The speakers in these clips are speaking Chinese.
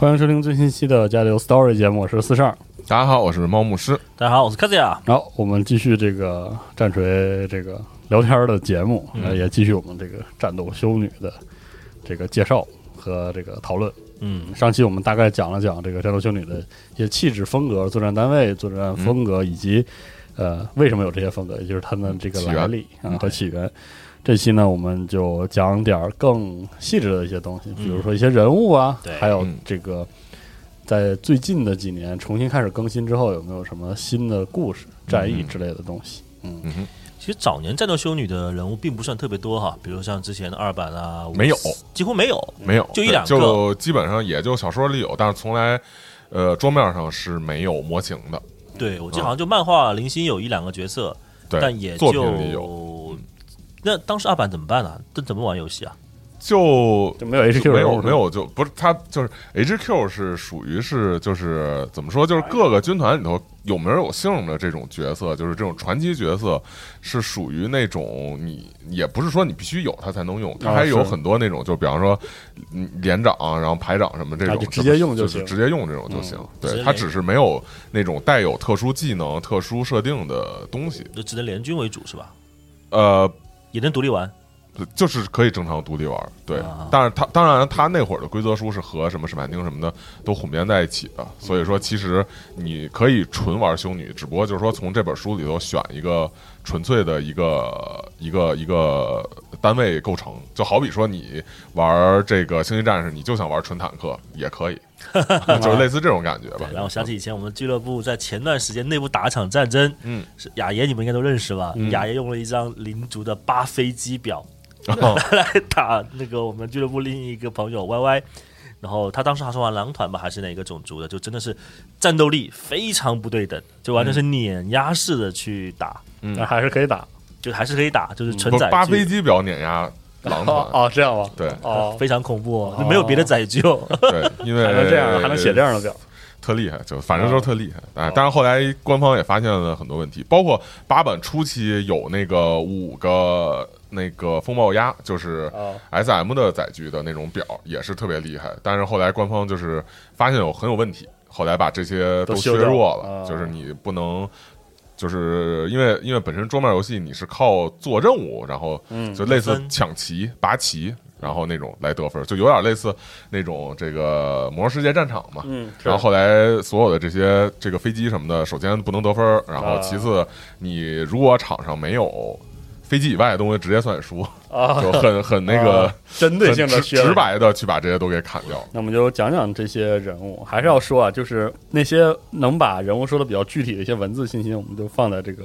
欢迎收听最新期的《加流 Story》节目，我是四十二。大家好，我是猫牧师。大家好，我是卡子亚。好，我们继续这个战锤这个聊天的节目，嗯也继续我们这个战斗修女的这个介绍和这个讨论。嗯，上期我们大概讲了讲这个战斗修女的一些气质风格、作战单位、作战风格，以及呃为什么有这些风格，也就是他们这个来历啊和起源。这期呢，我们就讲点儿更细致的一些东西，比如说一些人物啊，对。还有嗯。这个在最近的几年重新开始更新之后，有没有什么新的故事、战役之类的东西？嗯，其实早年战斗修女的人物并不算特别多哈，比如像之前的二版啊，没有。几乎没有。没有，就一两个。就基本上也就小说里有，但是从来呃桌面上是没有模型的。对，我记得好像就漫画零星有一两个角色，对，但也作就品里有，那当时二版怎么办呢？这怎么玩游戏啊？就就没有 HQ 没有没有就不是他就是 HQ 是属于是就是怎么说就是各个军团里头有名有姓的这种角色，就是这种传奇角色，是属于那种你也不是说你必须有他才能用，它啊还有很多那种就比方说嗯连长然后排长什么这种直接用就就是行直接用这种就行。对，他只是没有那种带有特殊技能、特殊设定的东西。就只能联军为主是吧？呃，也能独立玩。就是可以正常独立玩，对啊。但是他当然，他那会儿的规则书是和什么史曼丁什么的都混编在一起的，所以说其实你可以纯玩修女，只不过就是说从这本书里头选一个纯粹的一个一个一个单位构成，就好比说你玩这个星际战士，你就想玩纯坦克也可以，就是类似这种感觉吧对，。让我想起以前我们俱乐部在前段时间内部打一场战争，嗯，是雅爷，你们应该都认识吧？嗯雅爷用了一张灵族的八飞机表，哦 来打那个我们俱乐部另一个朋友 Y Y，然后他当时还是玩狼团吧，还是哪个种族的，就真的是战斗力非常不对等，就完全是碾压式的去打，那还是可以打。就还是可以打，就是纯不载八飞机表碾压狼团，哦，这样吗？对哦，非常恐怖、哦，就没有别的载具哦。对，因为还能这样，还能写这样的表。特厉害，就反正就是特厉害。哎，但是后来官方也发现了很多问题，包括八版初期有那个五个那个风暴鸭，就是哦 S M 的载具的那种表，也是特别厉害。但是后来官方就是发现有很有问题，后来把这些都削弱了就是你不能。就是因为因为本身桌面游戏你是靠做任务，然后嗯就类似抢旗、拔旗，然后那种来得分，就有点类似那种这个魔兽世界战场嘛。嗯，然后后来所有的这些这个飞机什么的，首先不能得分，然后啊其次你如果场上没有飞机以外的东西直接算输，啊，就很很那个啊针对性的直直。白的去把这些都给砍掉。那我们就讲讲这些人物，还是要说啊，就是那些能把人物说的比较具体的一些文字信息，我们就放在这个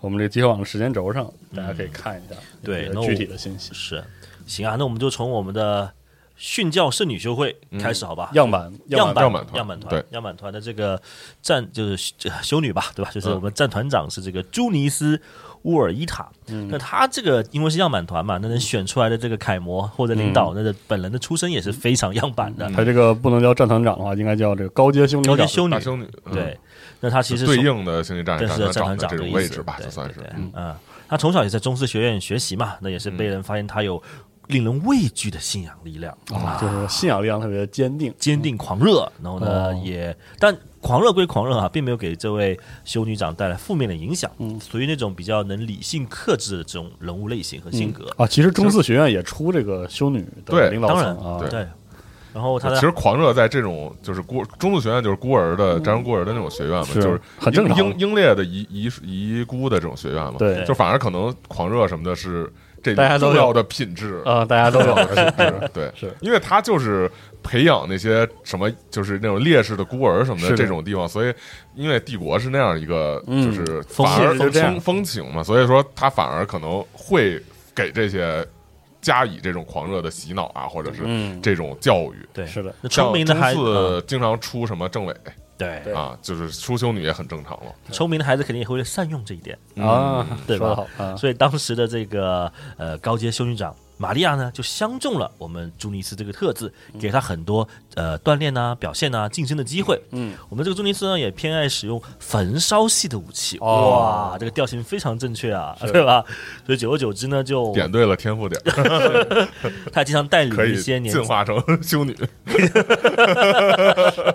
我们这个集合网的时间轴上，大家可以看一下对具体的信息。是，行啊，那我们就从我们的训教圣女修会开始，好吧？样板样板样板团。样板团。对，样板团的这个战就是修女吧，对吧？就是我们战团长是这个朱尼斯乌尔伊塔。那他这个因为是样板团嘛，那能选出来的这个楷模或者领导，那个本人的出身也是非常样板的。他这个不能叫战团长的话，应该叫这个高阶修女。高阶修女，修女，嗯。对，那他其实对应的星际战士是战团团长的位置吧，就算是对对嗯，他从小也在中斯学院学习嘛，那也是被人发现他有令人畏惧的信仰力量。啊，就是信仰力量特别坚定。坚定狂热，然后呢、哦。也，但狂热归狂热啊，并没有给这位修女长带来负面的影响，嗯。属于那种比较能理性克制的这种人物类型和性格。啊，其实中四学院也出这个修女的对领导当然层啊，对。对，然后他其实狂热在这种就是孤中度学院就是孤儿的战争孤儿的那种学院嘛，是就是很正常。英英英烈的遗遗遗孤的这种学院嘛，对。就反而可能狂热什么的是这大家都有重要的品质啊，大家都有的品质对，是。因为他就是培养那些什么，就是那种烈士的孤儿什么的这种地方，所以因为帝国是那样一个，嗯就是反而风风情嘛，所以说他反而可能会给这些加以这种狂热的洗脑啊，或者是嗯，这种教育。对是的，那聪明的孩像子，经常出什么政委对对啊，就是出修女也很正常了。聪明的孩子肯定也会善用这一点。啊，对吧说得好啊，所以当时的这个呃高阶修女长玛利亚呢，就相中了我们朱尼斯这个特质，给他很多呃锻炼啊、表现啊、晋升的机会。嗯，我们这个朱尼斯呢，也偏爱使用焚烧系的武器。哦哇，这个调性非常正确啊，对吧？所以久而久之呢，就点对了天赋点，他经常带领一些年进化成修女。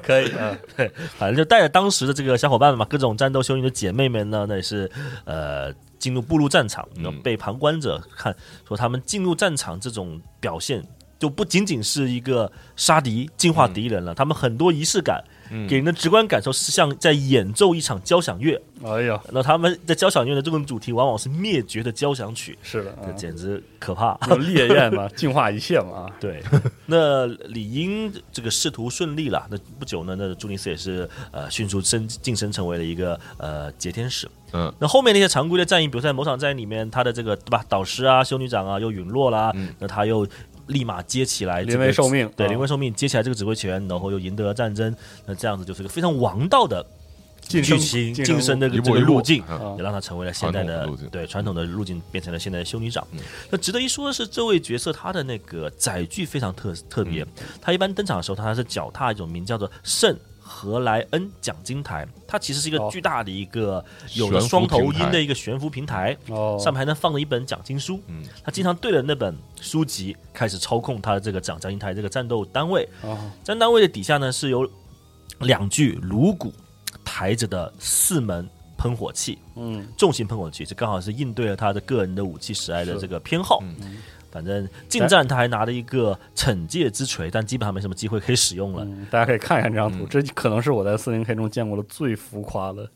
可以啊，对，反正就带着当时的这个小伙伴们嘛，各种战斗修女的姐妹们呢，那也是呃进入步入战场，被旁观者看说他们进入战场这种表现，就不仅仅是一个杀敌、净化敌人了，他们很多仪式感。给人的直观感受是像在演奏一场交响乐，哎呀，那他们在交响乐的这种主题往往是灭绝的交响曲，是的，这啊简直可怕。烈焰嘛，净化一切嘛，啊 对，那理应这个仕途顺利了。那不久呢，那朱尼斯也是呃迅速升晋升成为了一个呃劫天使。嗯，那后面那些常规的战役，比如在某场战役里面，他的这个对吧，导师啊、修女长啊又陨落啦，那他又立马接起来、这个，临危受命对，啊临危受命，接起来这个指挥权，然后又赢得了战争。那这样子就是个非常王道的剧情晋晋升的这个路径，嗯也让他成为了现在的对传统的路径变成了现在的修女长。那值得一说的是，这位角色他的那个载具非常特特别，他一般登场的时候，他是脚踏一种名叫做圣。荷莱恩奖金台，它其实是一个哦。巨大的一个有着悬浮双头鹰的一个悬浮平台，哦，上面还能放着一本奖金书。嗯，他经常对着那本书籍开始操控他的这个奖奖金台这个战斗单位。哦。战斗单位的底下呢是有两具颅骨抬着的四门喷火器，嗯，重型喷火器，这刚好是应对了他的个人的武器喜爱的这个偏好。嗯反正近战他还拿了一个惩戒之锤，但基本上没什么机会可以使用了。嗯，大家可以看一看这张图，这可能是我在四零 K 中见过的最浮夸的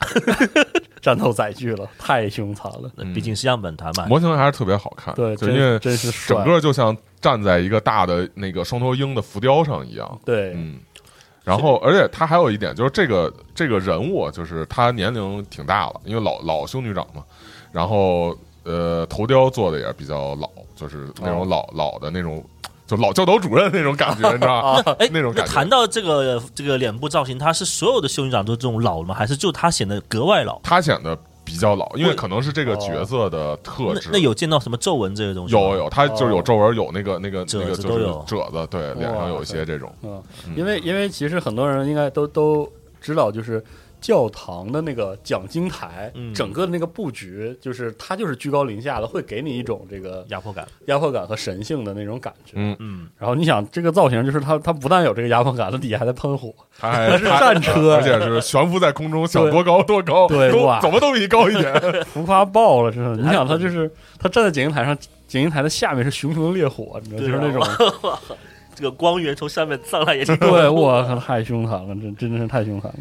战斗载具了，太凶残了。那毕竟是样本团嘛，模型还是特别好看，对，就因为真真是整个就像站在一个大的那个双头鹰的浮雕上一样。对，嗯，然后而且他还有一点就是这个这个人物就是他年龄挺大了，因为老老修女长嘛，然后呃头雕做的也比较老，就是那种老、老的那种。就老教导主任那种感觉，你知道吗？哎，那种感觉谈到这个这个脸部造型，他是所有的修女长都这种老吗？还是就他显得格外老？他显得比较老，因为可能是这个角色的特质。那那有见到什么皱纹这些东西？有有，他就是有皱纹，有那个那个褶那个就是子都有褶子，对，脸上有一些这种。嗯，因为因为其实很多人应该都都知道，就是教堂的那个讲经台，嗯整个的那个布局，就是它就是居高临下的，会给你一种这个压迫感。压迫感和神性的那种感觉。嗯嗯，然后你想，这个造型就是它，它不但有这个压迫感，它底下还在喷火，它还 是战车 而且是悬浮在空中，想多高多高，都对哇怎么都比你高一点。浮夸爆了，真的。你想，它就是它站在讲经台上，讲经台的下面是熊熊的烈火，你知道，就是那种这个光源从下面上来也挺对，我靠，太凶残了，真真的是太凶残了。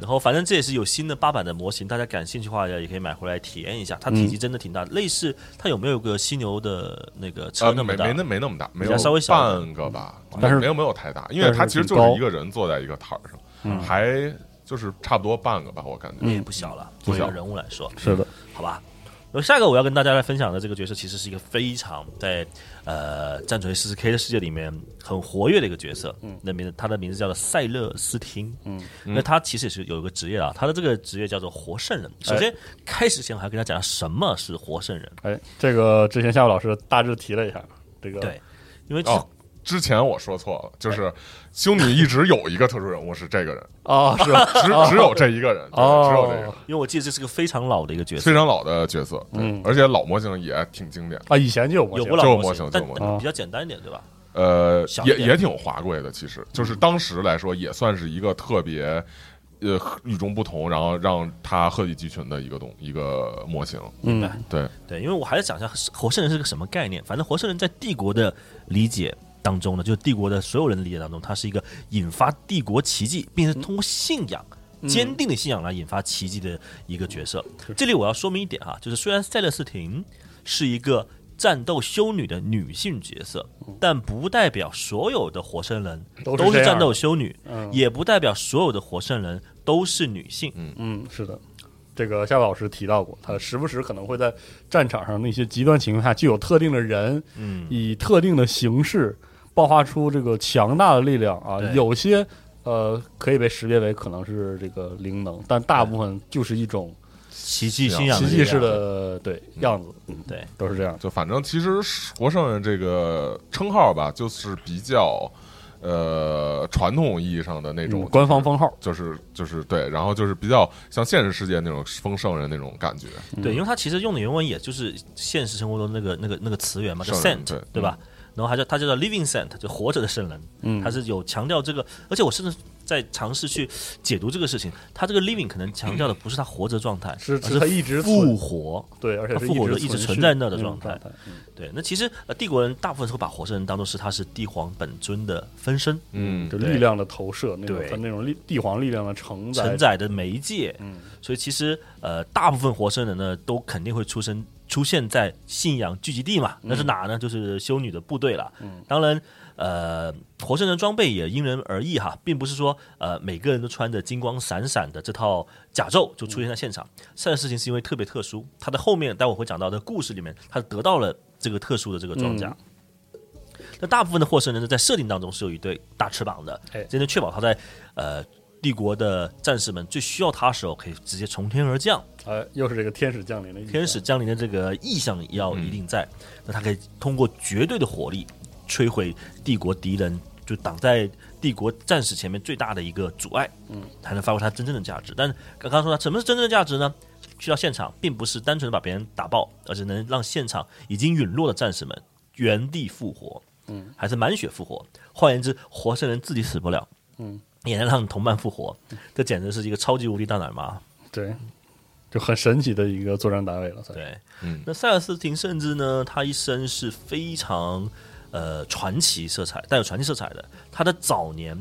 对，然后反正这也是有新的八版的模型，大家感兴趣的话也可以买回来体验一下。它体积真的挺大，类似它有没有个犀牛的那个车呃，那么大？没没那没那么大，没有稍微小半个吧，但是没有没有太大，因为它其实就是一个人坐在一个台儿上，还就是差不多半个吧，我感觉。也不小了，作为一个人物来说，是的，好吧。然后下一个我要跟大家来分享的这个角色，其实是一个非常在呃战锤四十 K 的世界里面很活跃的一个角色。嗯，那名字他的名字叫做塞勒斯汀。嗯，那他其实也是有一个职业啊，他的这个职业叫做活圣人。首先开始前我还要跟他讲什么是活圣人。哎，这个之前夏老师大致提了一下，这个对，因为哦，之前我说错了，就是修女一直有一个特殊人物是这个人，哦，是只只有这一个人，对哦。只有这个因为我记得这是个非常老的一个角色。非，常老的角色，对。嗯。而且老模型也挺经典。啊，以前就有模型。有过老就有模模型就有模型。比较简单一点，对吧？呃，也也挺华贵的，其实。就是当时来说也算是一个特别。呃，与众不同，然后让他鹤立鸡群的一个东一个模型，嗯，对，对，因为我还是讲一下活圣人是个什么概念。反正活圣人在帝国的理解当中呢，就是帝国的所有人的理解当中，它是一个引发帝国奇迹，并且通过信仰。坚定的信仰来引发奇迹的一个角色。这里我要说明一点哈，就是虽然塞勒斯廷是一个战斗修女的女性角色，但不代表所有的活圣人都是战斗修女，嗯也不代表所有的活圣人都是女性。嗯，是的，这个夏老师提到过，他时不时可能会在战场上那些极端情况下，具有特定的人，嗯，以特定的形式爆发出这个强大的力量啊。有些呃可以被识别为可能是这个灵能，但大部分就是一种奇迹信信仰奇迹式的对样子，嗯，对。都是这样。就反正其实活圣人这个称号吧，就是比较呃传统意义上的那种、嗯官方封号，就是就是对，然后就是比较像现实世界那种封圣人那种感觉，对，因为他其实用的原文也就是现实生活中那个那个那个词源嘛，叫 saint，对吧？然后还叫他叫做 living saint，就活着的圣人。嗯。他是有强调这个，而且我甚至在尝试去解读这个事情，他这个 living 可能强调的不是他活着状态，是而是他一直复活。对，而且他复活的一直存在那的状态。对，那其实呃，帝国人大部分会把活圣人当做是他是帝皇本尊的分身，嗯就力量的投射，那种对。它那种力帝皇力量的承载，承载的媒介。嗯，所以其实呃，大部分活圣人呢，都肯定会出生出现在信仰聚集地嘛。那是哪呢？就是修女的部队了。嗯，当然，呃，活圣人装备也因人而异哈，并不是说呃每个人都穿着金光闪闪的这套甲胄就出现在现场。这件事情是因为特别特殊，它的后面待会会讲到的故事里面，他得到了这个特殊的这个装甲。那大部分的获胜人呢，在设定当中是有一对大翅膀的哎，这能确保他在呃帝国的战士们最需要他的时候，可以直接从天而降。哎，又是这个天使降临的天使降临的这个意向要一定在，那他可以通过绝对的火力摧毁帝国敌人，就挡在帝国战士前面最大的一个阻碍，嗯，才能发挥它真正的价值。但刚刚说它什么是真正的价值呢？去到现场，并不是单纯的把别人打爆，而是能让现场已经陨落的战士们原地复活，嗯，还是满血复活。换言之，活生人自己死不了，嗯，也能让同伴复活，这简直是一个超级无敌大奶妈。对，就很神奇的一个作战单位了，算对，嗯那塞尔斯廷甚至呢，他一生是非常呃传奇色彩，带有传奇色彩的。他的早年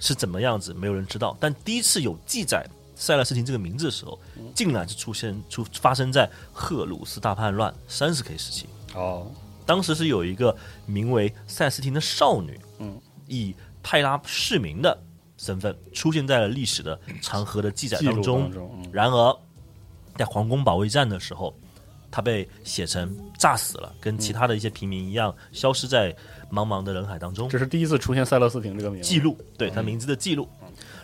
是怎么样子，没有人知道。但第一次有记载塞勒斯廷这个名字的时候，竟然是出现出发生在赫鲁斯大叛乱三十 K 时期。哦，当时是有一个名为塞斯廷的少女，嗯，以泰拉市民的身份出现在了历史的长河的记载当中。当中，嗯然而，在皇宫保卫战的时候，他被写成炸死了，跟其他的一些平民一样，消失在茫茫的人海当中。这是第一次出现塞勒斯廷这个名字记录，对他名字的记录。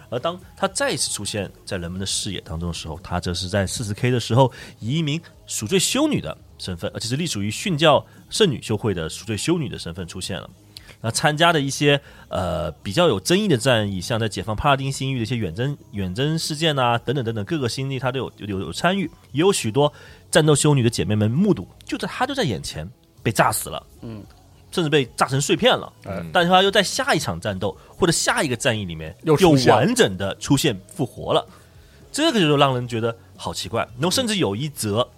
而当他再一次出现在人们的视野当中的时候，他则是在四十 K 的时候，以一名赎罪修女的身份，而且是隶属于殉教圣女修会的赎罪修女的身份出现了。那参加的一些呃比较有争议的战役，像在解放帕拉丁新域的一些远征远征事件啊，等等等等各个星域，他都有有有有参与，也有许多战斗修女的姐妹们目睹，就在他就在眼前被炸死了，嗯，甚至被炸成碎片了。嗯但是他又在下一场战斗或者下一个战役里面又完整的出现复活了，这个就让人觉得好奇怪。然后甚至有一则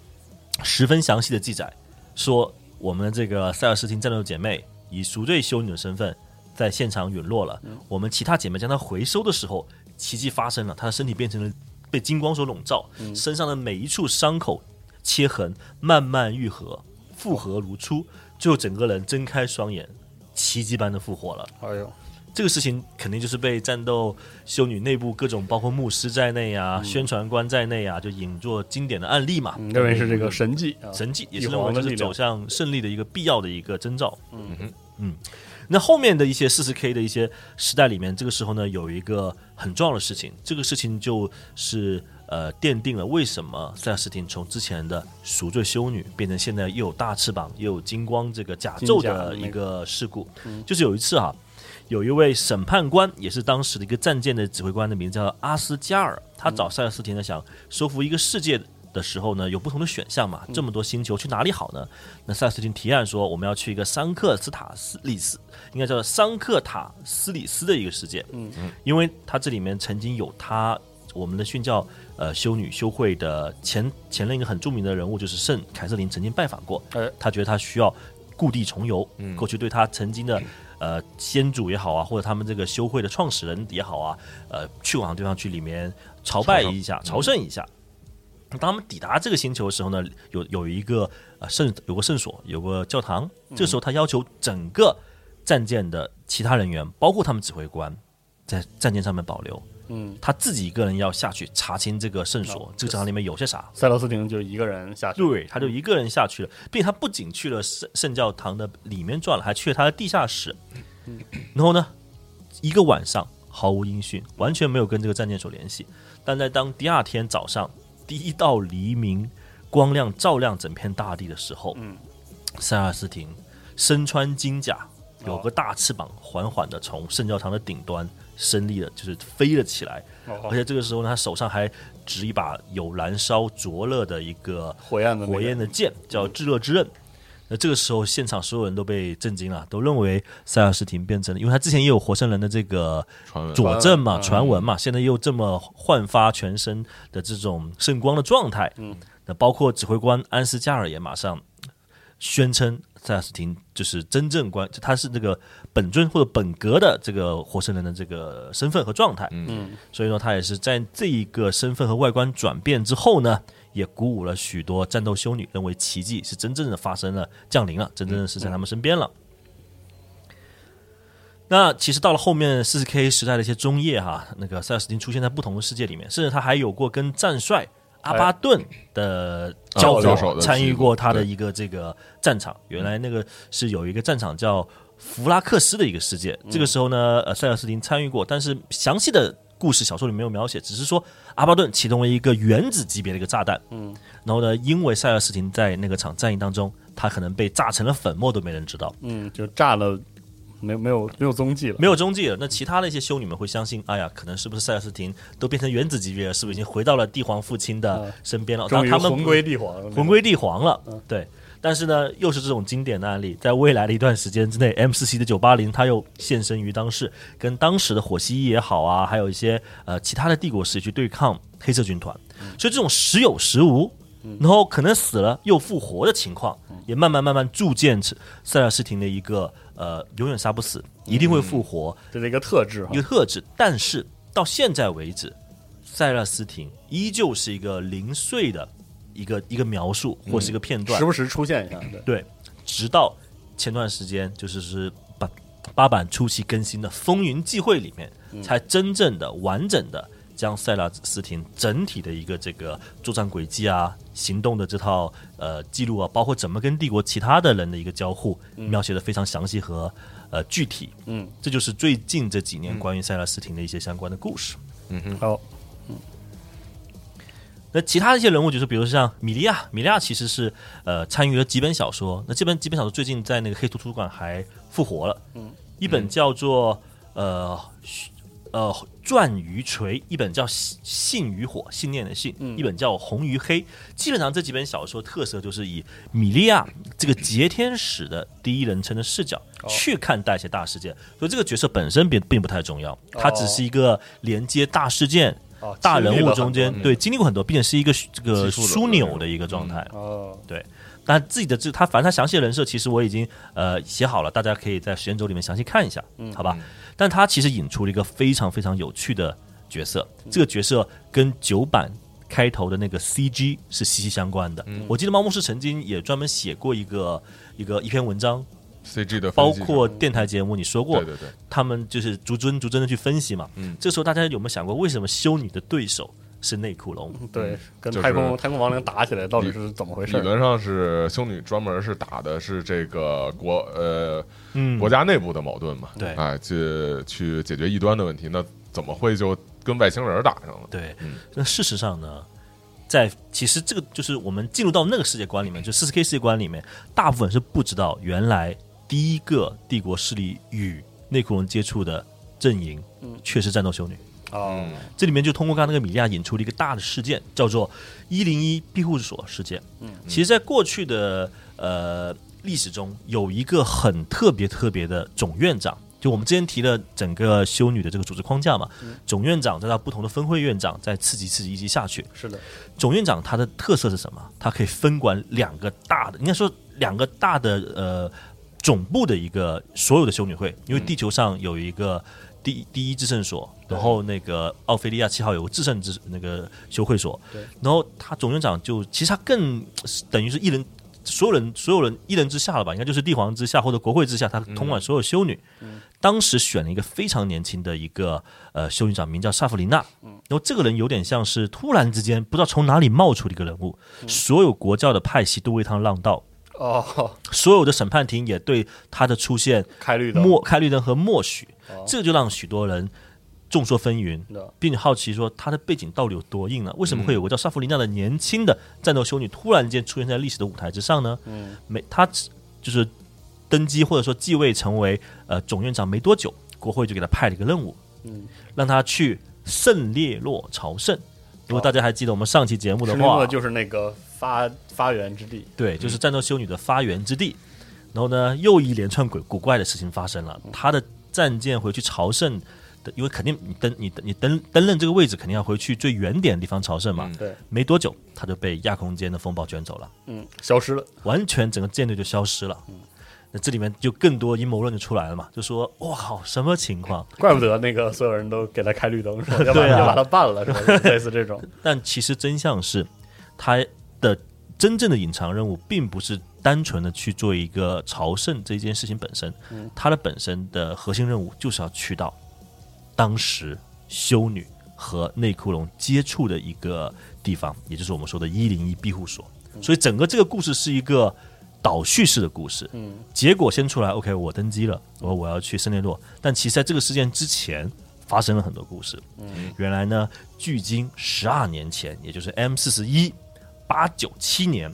十分详细的记载，说我们的这个塞尔斯汀战斗姐妹以赎罪修女的身份在现场陨落了，我们其他姐妹将她回收的时候，奇迹发生了，她的身体变成了被金光所笼罩，身上的每一处伤口、切痕慢慢愈合，复合如初，最后整个人睁开双眼，奇迹般的复活了。哎呦，这个事情肯定就是被战斗修女内部各种，包括牧师在内啊、宣传官在内啊，就引作经典的案例嘛。嗯认为是这个神迹啊，神迹，也是认为这是皇的力量走向胜利的一个必要的一个征兆。嗯哼，嗯。那后面的一些四十 K 的一些时代里面，这个时候呢，有一个很重要的事情，这个事情就是呃，奠定了为什么塞尔斯汀从之前的赎罪修女变成现在又有大翅膀又有金光这个甲胄的一个个事故。就是有一次啊，有一位审判官，也是当时的一个战舰的指挥官的名字叫阿斯加尔，他找塞尔斯汀呢想收服一个世界的时候呢，有不同的选项嘛，这么多星球去哪里好呢？那塞斯汀提案说，我们要去一个桑克斯塔斯里斯，应该叫做桑克塔斯里斯的一个世界，嗯。嗯，因为他这里面曾经有他我们的训教呃修女修会的前前任一个很著名的人物，就是圣凯瑟琳曾经拜访过，呃他觉得他需要故地重游，过去对他曾经的呃先祖也好啊，或者他们这个修会的创始人也好啊，呃，去往地方去里面朝拜一下，朝圣一下。当他们抵达这个星球的时候呢，有有一个呃圣有个圣所，有个教堂。这时候他要求整个战舰的其他人员，包括他们指挥官，在战舰上面保留。嗯，他自己一个人要下去查清这个圣所，这个教堂里面有些啥。塞罗斯廷就一个人下去，对，他就一个人下去了，并且他不仅去了圣圣教堂的里面转了，还去了他的地下室。然后呢，一个晚上毫无音讯，完全没有跟这个战舰所联系。但在当第二天早上第一道黎明光亮照亮整片大地的时候，嗯，塞尔斯廷身穿金甲，有个大翅膀，缓缓的从圣教堂的顶端升立了，就是飞了起来。哦而且这个时候呢，他手上还执一把有燃烧灼热的一个火焰的那个火焰的剑，叫炙热之刃。那这个时候，现场所有人都被震惊了，都认为塞尔斯廷变成了，因为他之前也有活生人的这个佐证嘛、嗯传闻嘛，现在又这么焕发全身的这种圣光的状态，嗯，那包括指挥官安斯加尔也马上宣称塞尔斯廷就是真正关，他是这个本尊或者本格的这个活生人的这个身份和状态，嗯，所以说他也是在这一个身份和外观转变之后呢，也鼓舞了许多战斗修女，认为奇迹是真正的发生了、降临了，真正的是在他们身边了。那其实到了后面四十 K 时代的一些中叶哈，那个塞尔斯汀出现在不同的世界里面，甚至他还有过跟战帅阿巴顿的交交手参与过他的一个这个战场。原来那个是有一个战场叫弗拉克斯的一个世界，这个时候呢，呃，塞尔斯汀参与过，但是详细的故事小说里没有描写，只是说阿巴顿启动了一个原子级别的一个炸弹，嗯，然后呢，因为塞尔斯廷在那个场战役当中，他可能被炸成了粉末，都没人知道。嗯，就炸了，没有没有没有踪迹了，没有踪迹了。那其他的一些修女们会相信，哎呀，可能是不是塞尔斯廷都变成原子级别了，是不是已经回到了帝皇父亲的身边了？嗯终于魂归帝皇了，魂归帝皇了，对。但是呢，又是这种经典的案例，在未来的一段时间之内，M 四 C 的九八零它又现身于当世，跟当时的火蜥蜴也好啊，还有一些呃其他的帝国势力去对抗黑色军团，所以这种时有时无，然后可能死了又复活的情况，也慢慢慢慢铸建起塞尔斯廷的一个呃永远杀不死，一定会复活，这是一个特质一个，特质，但是到现在为止，塞勒斯廷依旧是一个零碎的一个一个描述或是一个片段，时不时出现一下，对，对，直到前段时间就是是八八版初期更新的《风云际会》里面，才真正的完整的将塞拉斯廷整体的一个这个作战轨迹啊、行动的这套呃记录啊，包括怎么跟帝国其他的人的一个交互，描写的非常详细和呃具体。嗯，这就是最近这几年关于塞拉斯廷的一些相关的故事。好，那其他的一些人物，就是比如像米利亚，米利亚其实是呃参与了几本小说。那这本几本小说最近在那个黑图图书馆还复活了，嗯，一本叫做呃呃钻鱼锤，一本叫信信与火，信念的信，一本叫红与黑。基本上这几本小说特色就是以米利亚这个劫天使的第一人称的视角去看待一些大事件，所以这个角色本身并并不太重要，它只是一个连接大事件。哦，大人物中间对经历过很多，并且是一个这个枢纽的一个状态。哦，对，但自己的这他反正他详细的人设，其实我已经呃写好了，大家可以在时间轴里面详细看一下，好吧？但他其实引出了一个非常非常有趣的角色，这个角色跟九版开头的那个 CG 是息息相关的。我记得猫牧师曾经也专门写过一个一个一篇文章，CG 的包括电台节目，你说过对对对，他们就是逐帧逐帧的去分析嘛。嗯这时候大家有没有想过，为什么修女的对手是内库龙？对，跟就是太空太空亡灵打起来到底是怎么回事？理论上是修女专门是打的是这个国呃嗯国家内部的矛盾嘛，对哎，去去解决异端的问题，那怎么会就跟外星人打上了？对嗯，那事实上呢，在其实这个就是我们进入到那个世界观里面，就四十 K 世界观里面，大部分是不知道原来第一个帝国势力与内库龙接触的阵营，嗯却是战斗修女。哦，嗯这里面就通过刚刚那个米利亚引出了一个大的事件，叫做一零一庇护所事件。嗯，其实，在过去的呃历史中，有一个很特别特别的总院长。就我们之前提了整个修女的这个组织框架嘛，总院长再到不同的分会院长，再次级次级一级下去。是的，总院长他的特色是什么？他可以分管两个大的，应该说两个大的呃总部的一个所有的修女会，因为地球上有一个第第一至圣所，然后那个奥菲利亚七号有个至圣之那个修会所，然后他总院长就其实他更等于是一人。所有人，所有人一人之下了吧？应该就是帝皇之下或者国会之下，他统管所有修女。当时选了一个非常年轻的一个呃修女长，名叫萨弗琳娜。然后这个人有点像是突然之间不知道从哪里冒出的一个人物，所有国教的派系都为他让道，哦，所有的审判庭也对他的出现开绿灯，默开绿灯和默许哦，这就让许多人众说纷纭。并且好奇说他的背景到底有多硬呢？为什么会有个叫萨弗琳娜的年轻的战斗修女突然间出现在历史的舞台之上呢？嗯，没，他就是登基或者说继位成为呃总院长没多久，国会就给他派了一个任务，嗯，让他去圣列洛朝圣。如果大家还记得我们上期节目的话就是那个发发源之地，对，就是战斗修女的发源之地。然后呢，又一连串鬼古怪的事情发生了。他的战舰回去朝圣的，因为肯定你登你登你登登任这个位置，肯定要回去最远点的地方朝圣嘛。嗯对，没多久，他就被亚空间的风暴卷走了，嗯，消失了，完全整个舰队就消失了。那这里面就更多阴谋论就出来了嘛，就说哇靠，什么情况？怪不得那个所有人都给他开绿灯，说 要把对啊要把他办了，是吧？类似这种，但其实真相是，他的真正的隐藏任务并不是单纯的去做一个朝圣这件事情本身，它的本身的核心任务就是要去到当时修女和内库龙接触的一个地方，也就是我们说的一零一庇护所。所以整个这个故事是一个倒叙式的故事，嗯，结果先出来，OK，我登基了，我我要去圣列洛，但其实在这个事件之前发生了很多故事。嗯，原来呢，距今十二年前，也就是 M 四十一八九七年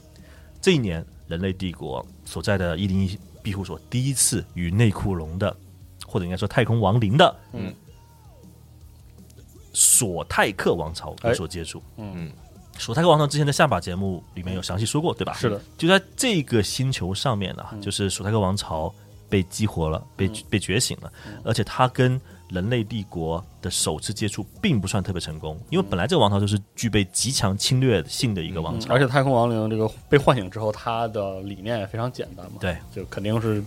这一年，人类帝国所在的一零一庇护所第一次与内库龙的，或者应该说太空亡灵的，嗯，索泰克王朝有所接触。嗯，索泰克王朝之前的下把节目里面有详细说过，对吧？是的，就在这个星球上面呢、就是索泰克王朝被激活了，被、被觉醒了，而且它跟人类帝国的首次接触并不算特别成功，因为本来这个王朝就是具备极强侵略性的一个王朝，而且太空亡灵这个被唤醒之后，他的理念也非常简单嘛，对。就肯定是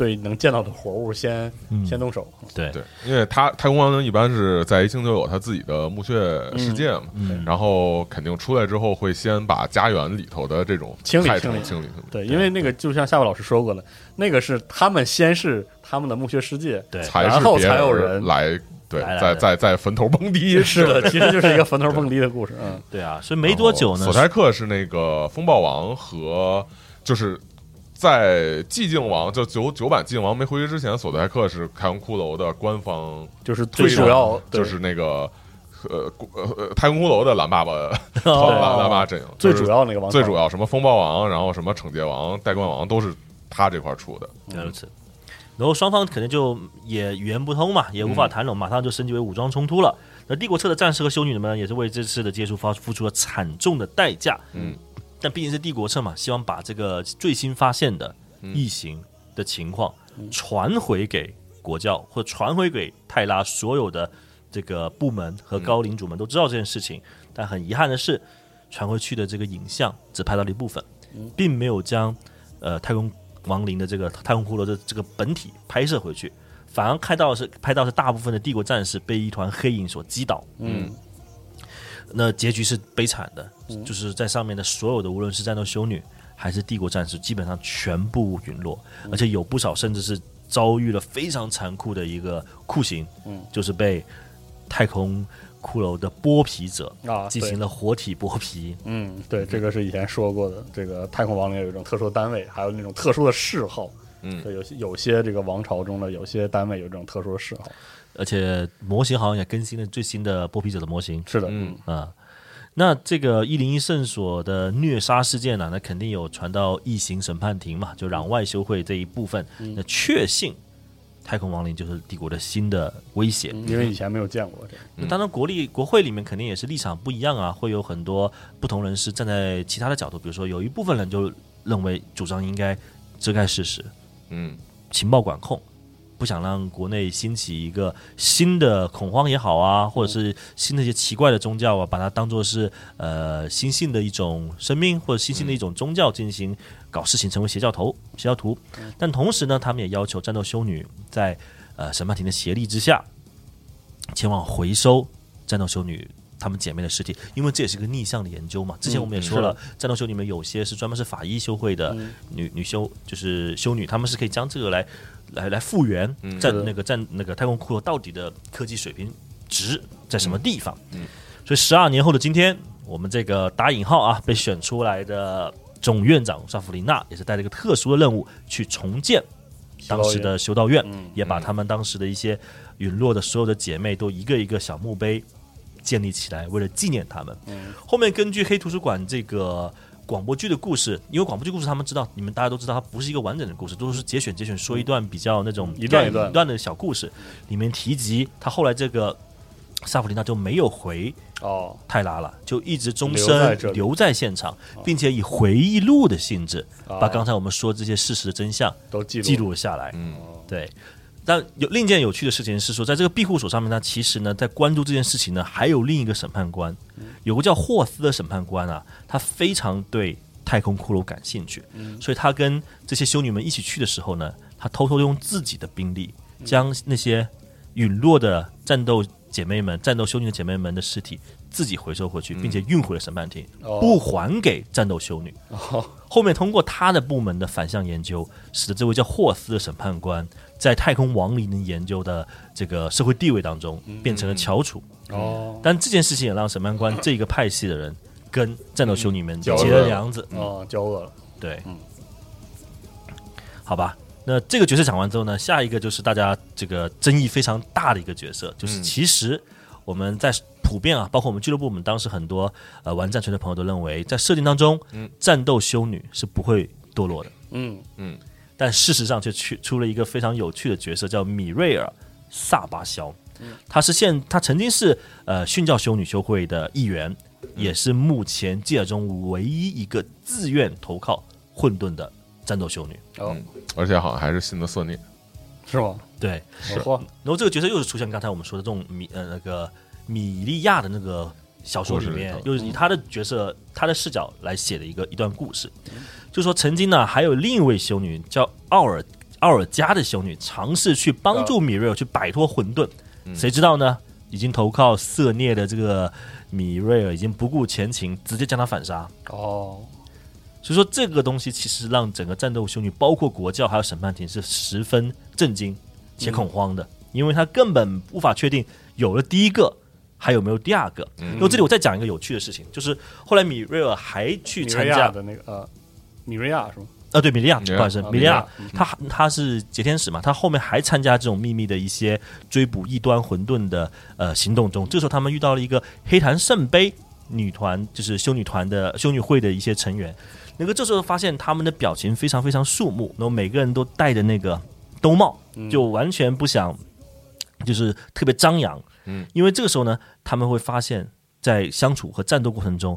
对能见到的活物先嗯先动手，对对，因为他太空亡灵一般是在一星球有他自己的墓穴世界嘛，嗯然后肯定出来之后会先把家园里头的这种清理害清理清理清理。对，因为那个就像夏巴老师说过的，那个是他们先是他们的墓穴世界，对然后才有人来对，在在在坟头蹦迪。是的，其实就是一个 坟头蹦迪的故事，嗯，对啊，所以没多久呢索，泰克是那个风暴王和就是在寂静王就九九版寂静王没回归之前，索泰克是太空骷髅的官方就是最主要就是那个呃呃呃太空骷髅的蓝 爸爸哦蓝蓝爸阵营，最就是主要那个王，最主要什么风暴王，然后什么惩戒王、代冠王都是他这块出的。如此。然后双方肯定就也语言不通嘛，也无法谈拢，马上就升级为武装冲突了。那帝国侧的战士和修女们也是为这次的接触发付出了惨重的代价。嗯，但毕竟是帝国侧嘛，希望把这个最新发现的异形的情况传回给国教，或者传回给泰拉所有的这个部门和高领主们都知道这件事情。但很遗憾的是，传回去的这个影像只拍到了一部分，并没有将呃太空亡灵的这个太空骷髅的这个本体拍摄回去，反而看到的是拍到是大部分的帝国战士被一团黑影所击倒，嗯那结局是悲惨的，就是在上面的所有的无论是战斗修女还是帝国战士，基本上全部陨落，而且有不少甚至是遭遇了非常残酷的一个酷刑，嗯，就是被太空骷髅的剥皮者啊进行了活体剥皮，嗯，对，这个是以前说过的。这个太空亡灵有一种特殊的单位，还有那种特殊的嗜好。嗯对，有些有些这个王朝中的有些单位有这种特殊的嗜好。而且模型好像也更新了最新的剥皮者的模型，是的，嗯。啊。那这个一零一圣所的虐杀事件呢、那肯定有传到异形审判庭嘛，就攘外修会这一部分，那确信太空亡灵就是帝国的新的威胁。因为以前没有见过这个。那当然，国立国会里面肯定也是立场不一样啊，会有很多不同人士站在其他的角度，比如说有一部分人就认为主张应该遮盖事实，嗯。情报管控，不想让国内兴起一个新的恐慌也好啊，或者是新的一些奇怪的宗教啊，把它当做是呃新兴的一种生命或者新兴的一种宗教进行搞事情，成为邪教头、邪教徒。但同时呢，他们也要求战斗修女在呃审判庭的协力之下，前往回收战斗修女。她们姐妹的尸体，因为这也是个逆向的研究嘛。之前我们也说了，战斗修女里面有些是专门是法医修会的女女修，就是修女，她们是可以将这个来来来复原战是。的那个在那个太空骷髅到底的科技水平值在什么地方。所以十二年后的今天，我们这个打引号啊被选出来的总院长萨弗林娜，也是带着一个特殊的任务去重建当时的修道院，也把他们当时的一些陨落的所有的姐妹都一个一个小墓碑建立起来，为了纪念他们。后面根据黑图书馆这个广播剧的故事，因为广播剧故事他们知道，你们大家都知道，它不是一个完整的故事，都是节选节选说一段比较那种一段一段。的小故事，里面提及他后来这个萨弗琳娜就没有回哦，泰拉了，就一直终身留在现场，并且以回忆录的性质，啊把刚才我们说这些事实的真相都记录。记录了下来。嗯。对，但有另一件有趣的事情是说，在这个庇护所上面呢，其实呢，在关注这件事情呢，还有另一个审判官，有个叫霍斯的审判官啊，他非常对太空骷髅感兴趣，所以他跟这些修女们一起去的时候呢，他偷偷用自己的兵力，将那些陨落的战斗姐妹们、战斗修女的姐妹们的尸体自己回收回去，并且运回了审判庭，哦。不还给战斗修女。哦，后面通过他的部门的反向研究，使得这位叫霍斯的审判官在太空亡灵的研究的这个社会地位当中变成了翘楚。哦，但这件事情也让审判官这个派系的人跟战斗修女们结了梁子。哦，交恶了。对，嗯好吧。那这个角色讲完之后呢，下一个就是大家这个争议非常大的一个角色，就是嗯其实我们在普遍啊，包括我们俱乐部，我们当时很多呃玩战锤的朋友都认为，在设定当中，嗯战斗修女是不会堕落的。嗯嗯但事实上却去出了一个非常有趣的角色，叫米瑞尔·萨巴肖。他是现，他曾经是呃训教修女修会的一员，也是目前界尔中唯一一个自愿投靠混沌的战斗修女。哦，嗯，而且好像还是新的色孽，是吗？对，是，然后这个角色又是出现刚才我们说的这种米呃那个米利亚的那个小说里面又是以他的角色、他的视角来写的一个一段故事。就说曾经呢，还有另一位修女叫奥尔奥尔加的修女，尝试去帮助米瑞尔去摆脱混沌，谁知道呢？已经投靠色孽的这个米瑞尔已经不顾前情，直接将他反杀。哦，所以说，这个东西其实让整个战斗修女，包括国教还有审判庭是十分震惊且恐慌的，因为他根本无法确定有了第一个还有没有第二个。因为这里我再讲一个有趣的事情，就是后来米瑞尔还去参加，的那个呃，米瑞亚是吗？呃，对，米利亚，米利亚不好意思，啊米利亚他他是劫天使嘛，他后面还参加这种秘密的一些追捕异端混沌的呃行动中。这时候他们遇到了一个黑檀圣杯女团，就是修女团的修女会的一些成员。那个这时候发现他们的表情非常非常肃穆，然后每个人都戴着那个兜帽，就完全不想就是特别张扬。嗯，因为这个时候呢，他们会发现，在相处和战斗过程中，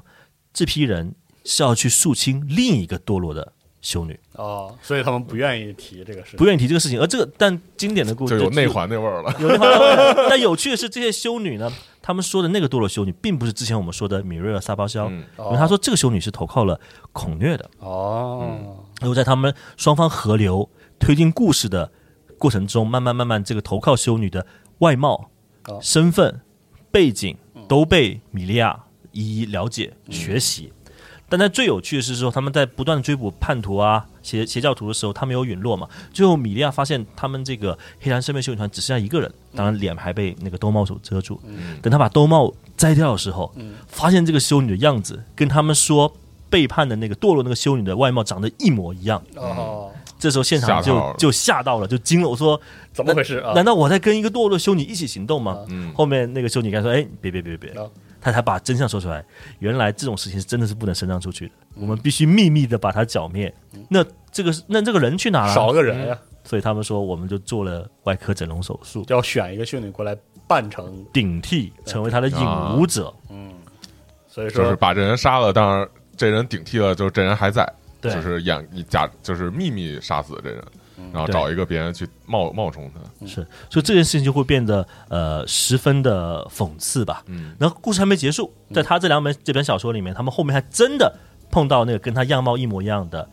这批人是要去肃清另一个堕落的修女。哦，所以他们不愿意提这个事情不愿意提这个事情。而这个但经典的故事就有内，环那味儿了。有内环那味儿。但有趣的是，这些修女呢，他们说的那个堕落修女，并不是之前我们说的米瑞尔萨包肖，嗯因为他说这个修女是投靠了孔虐的。哦，然后在他们双方合流推进故事的过程中，慢慢慢慢，这个投靠修女的外貌、哦身份、背景都被米利亚一一了解、学习。但在最有趣的是说，他们在不断追捕叛徒啊、邪邪教徒的时候，他没有陨落嘛？最后米利亚发现他们这个黑蓝圣杯修女团只剩下一个人，当然脸还被那个兜帽所遮住。等他把兜帽摘掉的时候，发现这个修女的样子跟他们说背叛的那个堕落那个修女的外貌长得一模一样。哦，这时候现场吓就就吓到了，就惊了。我说怎么回事啊？难道我在跟一个堕落修女一起行动吗？嗯后面那个修女该说：“哎，别别别别啊，他才把真相说出来。原来这种事情是真的是不能声张出去的，我们必须秘密的把他剿灭。那这个那这个人去哪了？少个人呀，所以他们说我们就做了外科整容手术，就要选一个秀女过来扮成，顶替成为他的引武者。嗯所以说就是把这人杀了，当然这人顶替了，就是这人还在，对就是演假，就是秘密杀死这人，然后找一个别人去冒冒充他。是，所以这件事情就会变得呃十分的讽刺吧。嗯，然后故事还没结束，在他这两本这本小说里面，他们后面还真的碰到那个跟他样貌一模一样的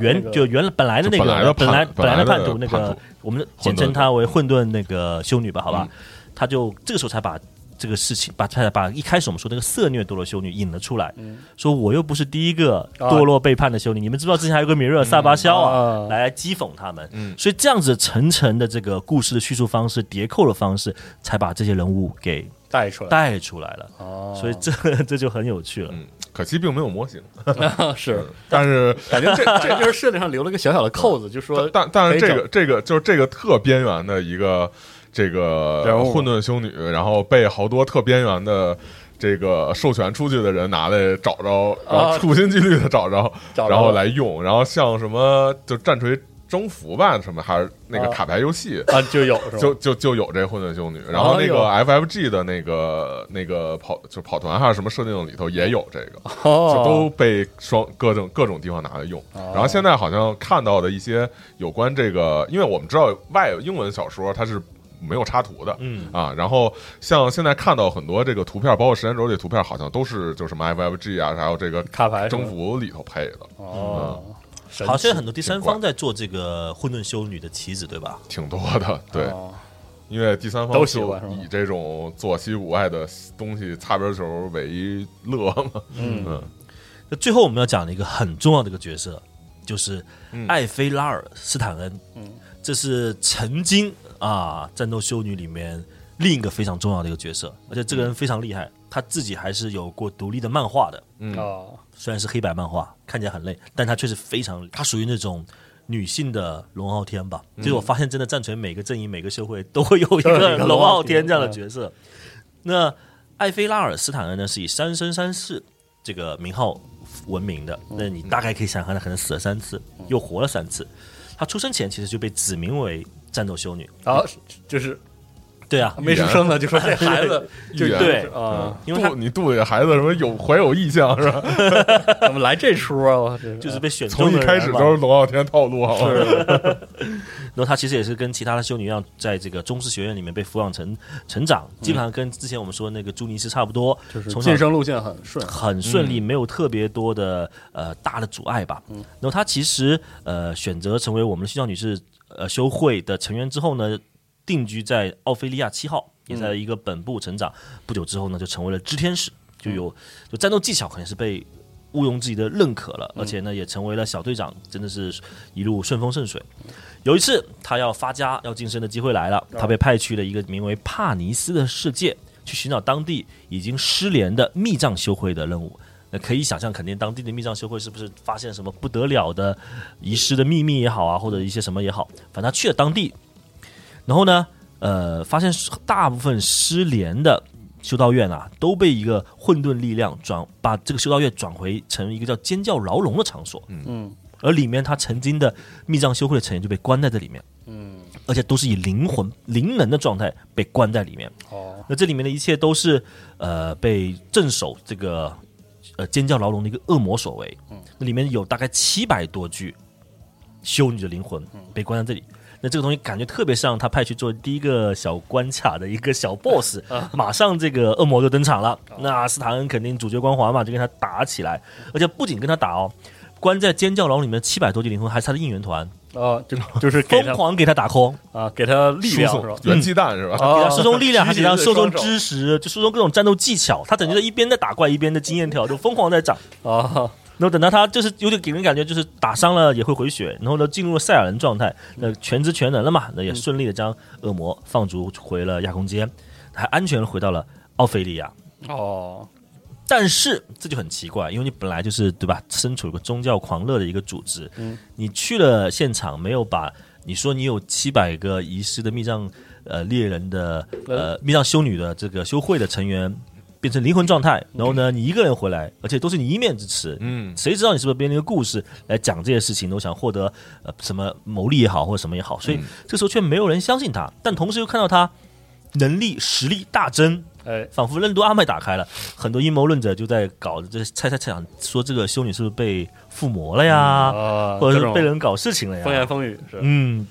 原、那个就原来本来的那个本来本来本来的本来的叛徒那个徒，我们简称他为混沌那个修女吧，好吧嗯？他就这个时候才把。这个事情把他把一开始我们说那个色虐堕落修女引了出来，说我又不是第一个啊。堕落背叛的修女，你们知不知道之前还有个米热尔萨巴肖啊，啊来讥讽他们，嗯。所以这样子层层的这个故事的叙述方式、叠扣的方式，才把这些人物给带出来，带出来了。哦，所以这 这就很有趣了。嗯，可惜并没有模型，是但是感觉这这就是设定上留了个小小的扣子，就说但但是这个这个就是这个特边缘的一个这个混沌修女，然后被好多特边缘的这个授权出去的人拿来找着，然后处心积虑的找着，啊找着然后来用，然后像什么就战锤征服吧，什么还是那个啊卡牌游戏。啊就有？就就就有这混沌修女，然后那个哎 FFG 的那个那个跑就跑团还是什么设定里头也有这个，就哦，都被双各种各种地方拿来用。然后现在好像看到的一些有关这个，因为我们知道外英文小说它是没有插图的，嗯。啊，然后像现在看到很多这个图片，包括时间轴这图片，好像都是就什么 FFG 啊，还有这个卡牌征服里头配的，哦，神好像奇很多第三方在做这个混沌修女的棋子，对吧？挺多的。对，哦。因为第三方就都喜欢是以这种做稀古外的东西擦边球为乐嘛。嗯。嗯。那最后我们要讲的一个很重要的一个角色，就是嗯。艾菲拉尔斯坦恩。嗯，这是曾经啊战斗修女里面另一个非常重要的一个角色，而且这个人非常厉害，他自己还是有过独立的漫画的。嗯哦，虽然是黑白漫画，看起来很累，但他确实非常，他属于那种女性的龙傲天吧。嗯其实我发现，真的战锤每个阵营、每个社会都会有一个龙傲天龙傲天这样的角色。那艾菲拉尔斯坦恩呢，是以三生三世这个名号闻名的。那你大概可以想象，他可能死了三次，又活了三次。他出生前其实就被指名为战斗修女。然后就是对啊，没出生呢，就说这 孩子就对。啊，因为你肚里的孩子什么有怀有意向是吧？怎么来这出啊？我就是被选中从一开始都是龙傲天套路，好吧？然后他其实也是跟其他的修女一样，在这个中式学院里面被抚养成成长，基本上跟之前我们说那个朱尼斯差不多，就是晋升路线很顺，很顺利，没有特别多的呃大的阻碍吧。然后他其实呃选择成为我们的西教女士呃修会的成员之后呢，定居在奥菲利亚七号，也在一个本部成长。不久之后呢，就成为了知天使，就有就战斗技巧肯定是被。毋庸置疑的认可了，而且呢，也成为了小队长，真的是一路顺风顺水。有一次，他要发家、要晋升的机会来了，他被派去了一个名为帕尼斯的世界，去寻找当地已经失联的密藏修会的任务。那可以想象，肯定当地的密藏修会是不是发现什么不得了的遗失的秘密也好啊，或者一些什么也好，反正他去了当地，然后呢，呃，发现大部分失联的修道院啊，都被一个混沌力量转把这个修道院转回成一个叫尖叫牢笼的场所。嗯而里面他曾经的密藏修会的成员就被关在这里面，嗯，而且都是以灵魂灵能的状态被关在里面。哦，那这里面的一切都是呃被镇守这个呃尖叫牢笼的一个恶魔所为。嗯，那里面有大概七百多具修女的灵魂被关在这里。那这个东西感觉特别像他派去做第一个小关卡的一个小 boss，、马上这个恶魔就登场了。那斯塔恩肯定主角光环嘛，就跟他打起来，而且不仅跟他打哦，关在尖叫牢里面七百多具灵魂还是他的应援团，啊，就 就是给他疯狂给他打 call，啊，给他力输量是吧？元气弹是吧？啊给他 输送力量，还给他输送知识，就输送各种战斗技巧。他等于在一边在打怪，一边的经验条就疯狂在涨。啊，然后等到他就是有点给人感觉就是打伤了也会回血，然后呢进入了赛亚人状态，那全知全能了嘛，那也顺利的将恶魔放逐回了亚空间，还安全地回到了奥菲利亚。哦，但是这就很奇怪，因为你本来就是对吧，身处一个宗教狂热的一个组织，嗯，你去了现场没有把你说你有七百个遗失的密藏呃猎人的呃？密藏修女的这个修会的成员变成灵魂状态，然后呢你一个人回来，而且都是你一面之词，嗯，谁知道你是不是编了一个故事来讲这些事情，都想获得呃什么牟利也好，或者什么也好，所以这时候却没有人相信他，但同时又看到他能力实力大增，哎，仿佛任督二脉打开了，很多阴谋论者就在搞这猜猜猜想，说这个修女是不是被附魔了呀，啊，或者是被人搞事情了呀？风言风语是嗯。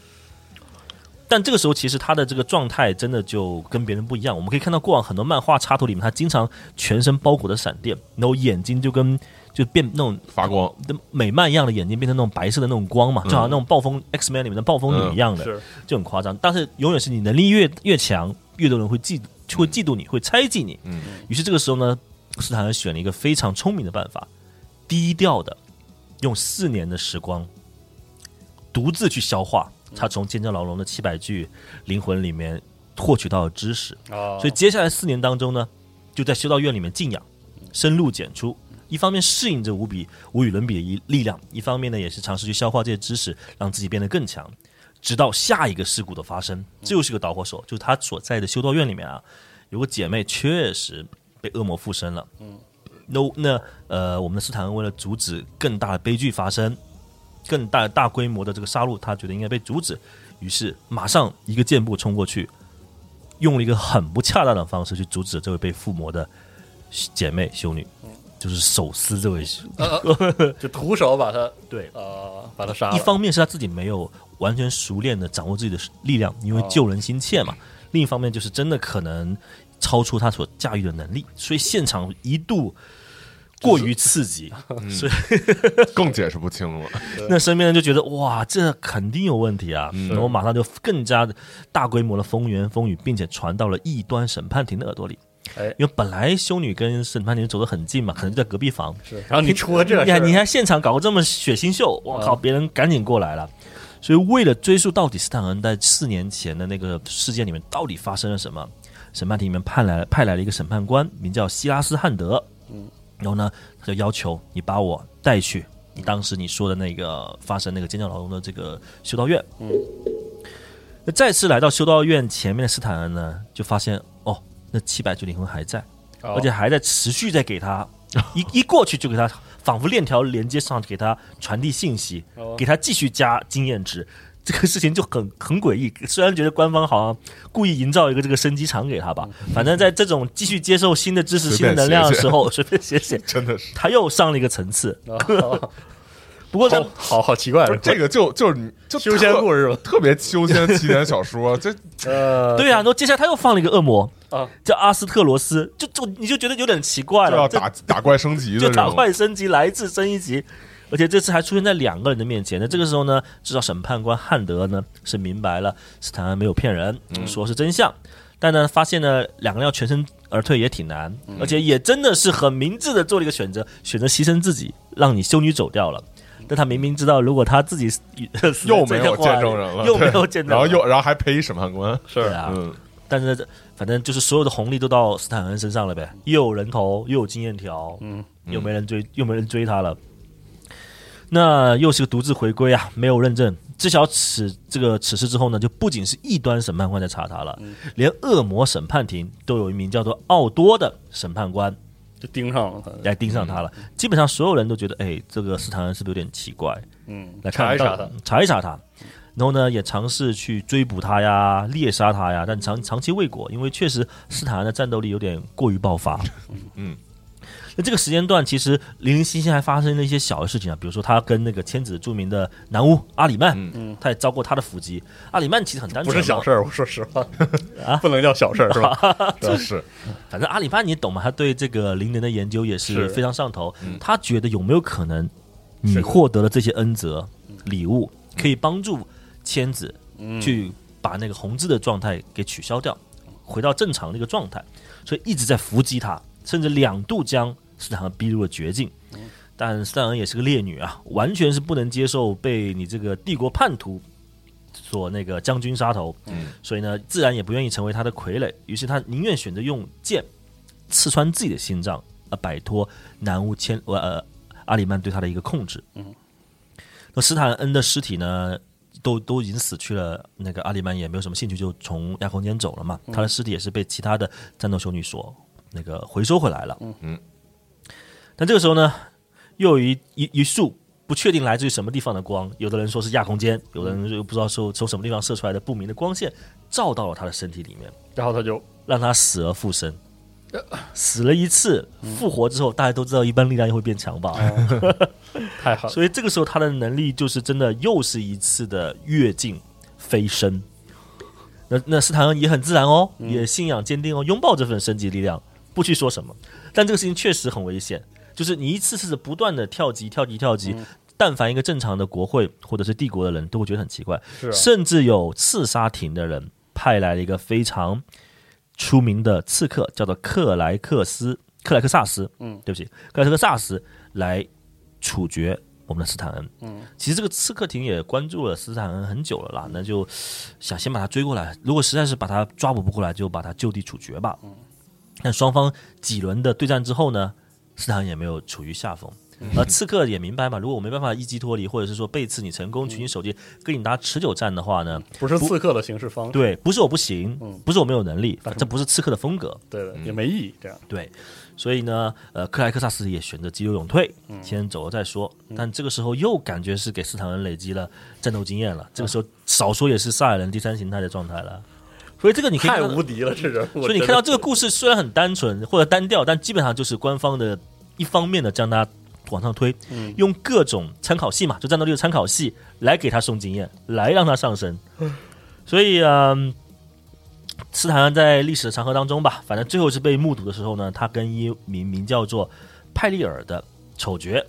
但这个时候，其实他的这个状态真的就跟别人不一样。我们可以看到，过往很多漫画插图里面，他经常全身包裹着闪电，然后眼睛就跟就变那种发光，的美漫一样的眼睛，变成那种白色的那种光嘛就好像那种暴风 X Man 里面的暴风女一样的，就很夸张。但是永远是你能力越越强，越多人会嫉就会嫉妒你，会猜忌你。嗯，于是这个时候呢，斯坦恩选了一个非常聪明的办法，低调的用四年的时光，独自去消化他从尖叫牢笼的七百具灵魂里面获取到的知识。哦，所以接下来四年当中呢，就在修道院里面静养，深入简出。一方面适应着无比无与伦比的一力量，一方面呢也是尝试去消化这些知识，让自己变得更强。直到下一个事故的发生，这又是个导火索，就是他所在的修道院里面啊，有个姐妹确实被恶魔附身了。嗯，那那呃，我们的斯坦恩为了阻止更大的悲剧发生，更大大规模的这个杀戮，他觉得应该被阻止，于是马上一个箭步冲过去，用了一个很不恰当的方式去阻止这位被附魔的姐妹修女，就是手撕这位。就徒手把他对，呃把他杀了，一方面是他自己没有完全熟练的掌握自己的力量，因为救人心切嘛；另一方面就是真的可能超出他所驾驭的能力，所以现场一度过于刺激，所以 更解释不清了。那身边人就觉得哇，这肯定有问题啊！然后马上就更加的大规模的风言风语，并且传到了异端审判庭的耳朵里。哎因为本来修女跟审判庭走得很近嘛，可能就在隔壁房。是，然后你出个这你还你还现场搞个这么血腥秀，我靠，啊别人赶紧过来了。所以为了追溯到底斯坦恩在四年前的那个事件里面到底发生了什么，审判庭里面派来派来了一个审判官，名叫希拉斯汉德。嗯，然后呢，他就要求你把我带去你当时你说的那个发生那个尖叫劳动的这个修道院。嗯，那再次来到修道院前面的斯坦恩呢，就发现哦，那七百具灵魂还在。哦而且还在持续在给他一一过去就给他仿佛链条连接上，给他传递信息，哦给他继续加经验值。这个事情就很很诡异，虽然觉得官方好像故意营造一个这个升级场给他吧，反正在这种继续接受新的知识、新的能量的时候，随便写写，真的是，他又上了一个层次。哦 不过好好好奇怪这个就就是你就修仙故事吧？特别修仙起点小说，这 呃，对啊，然后接下来他又放了一个恶魔啊，叫阿斯特罗斯，就就你就觉得有点奇怪了，这就要打打怪升级的就打种，怪升级，来一次升一级，而且这次还出现在两个人的面前。那这个时候呢，至少审判官汉德呢是明白了斯坦恩没有骗人，说是真相。但呢，发现呢两个人要全身而退也挺难，而且也真的是很明智的做了一个选择，选择牺牲自己，让你修女走掉了。但他明明知道，如果他自己死在又没有这个话见证人了，又没有见证人，然后又然后还陪审判官，是对啊，嗯，但是这反正就是所有的红利都到斯坦恩身上了呗，又有人头，又有经验条，嗯，又没人追，又没人追他了。那又是个独自回归啊，没有认证。知晓此这个此事之后呢，就不仅是异端审判官在查他了，连恶魔审判庭都有一名叫做奥多的审判官就盯上了他，来盯上他了。基本上所有人都觉得，哎，这个斯坦恩是不是有点奇怪？嗯，来查一查他，查一查他。然后呢，也尝试去追捕他呀，猎杀他呀，但长长期未果，因为确实斯坦恩的战斗力有点过于爆发。嗯，那这个时间段其实零零星星还发生了一些小的事情啊，比如说他跟那个千子著名的男巫阿里曼，嗯他也遭过他的伏击。阿里曼其实很单纯不纯，是小事儿，我说实话啊 不能叫小事儿是吧？这是反正阿里曼你懂吗？他对这个灵能的研究也是是非常上头。嗯他觉得有没有可能你获得了这些恩泽礼物，可以帮助千子嗯。去把那个红字的状态给取消掉，回到正常的一个状态，所以一直在伏击他，甚至两度将斯坦恩逼入了绝境。但斯坦恩也是个烈女啊，完全是不能接受被你这个帝国叛徒所那个将军杀头，嗯。所以呢，自然也不愿意成为他的傀儡，于是他宁愿选择用剑刺穿自己的心脏，而摆脱南乌千呃阿里曼对他的一个控制。嗯，那斯坦恩的尸体呢，都都已经死去了，那个阿里曼也没有什么兴趣，就从亚空间走了嘛。他的尸体也是被其他的战斗修女所那个回收回来了。嗯嗯，但这个时候呢，又有一一一束不确定来自于什么地方的光，有的人说是亚空间，有的人又不知道说从什么地方射出来的不明的光线，照到了他的身体里面，然后他就让他死而复生。死了一次，复活之后，大家都知道一般力量又会变强吧？太好了，所以这个时候他的能力就是真的又是一次的跃进飞升。那那斯坦恩也很自然哦，也信仰坚定哦，拥抱这份升级力量，不去说什么。但这个事情确实很危险，就是你一次次的不断的跳级、跳级、跳级，但凡一个正常的国会或者是帝国的人都会觉得很奇怪，啊甚至有刺杀庭的人派来了一个非常出名的刺客，叫做克莱克斯克莱克萨斯，嗯，对不起，克莱克萨斯来处决我们的斯坦恩。嗯，其实这个刺客庭也关注了斯坦恩很久了啦，那就想先把他追过来，如果实在是把他抓捕不过来，就把他就地处决吧。嗯，但双方几轮的对战之后呢，斯坦恩也没有处于下风。而刺客也明白嘛，如果我没办法一击脱离，或者是说背刺你成功取你首级，跟你打持久战的话呢，不是刺客的形式方式，对，不是我不行，嗯不是我没有能力但，是这不是刺客的风格。对的，也没意义。这样，对，所以呢，呃，克莱克萨斯也选择急流勇退，嗯先走了再说。但这个时候又感觉是给斯坦恩累积了战斗经验了，这个时候少说也是萨尔人第三形态的状态了。所以这个你可以太无敌了，这人。所以你看到这个故事虽然很单纯或者单调，但基本上就是官方的一方面的将它往上推，嗯。用各种参考系嘛，就战斗力的参考系来给他送经验，来让他上升。所以嗯，斯坦恩在历史的长河当中吧，反正最后是被目睹的时候呢，他跟一名名叫做派利尔的丑角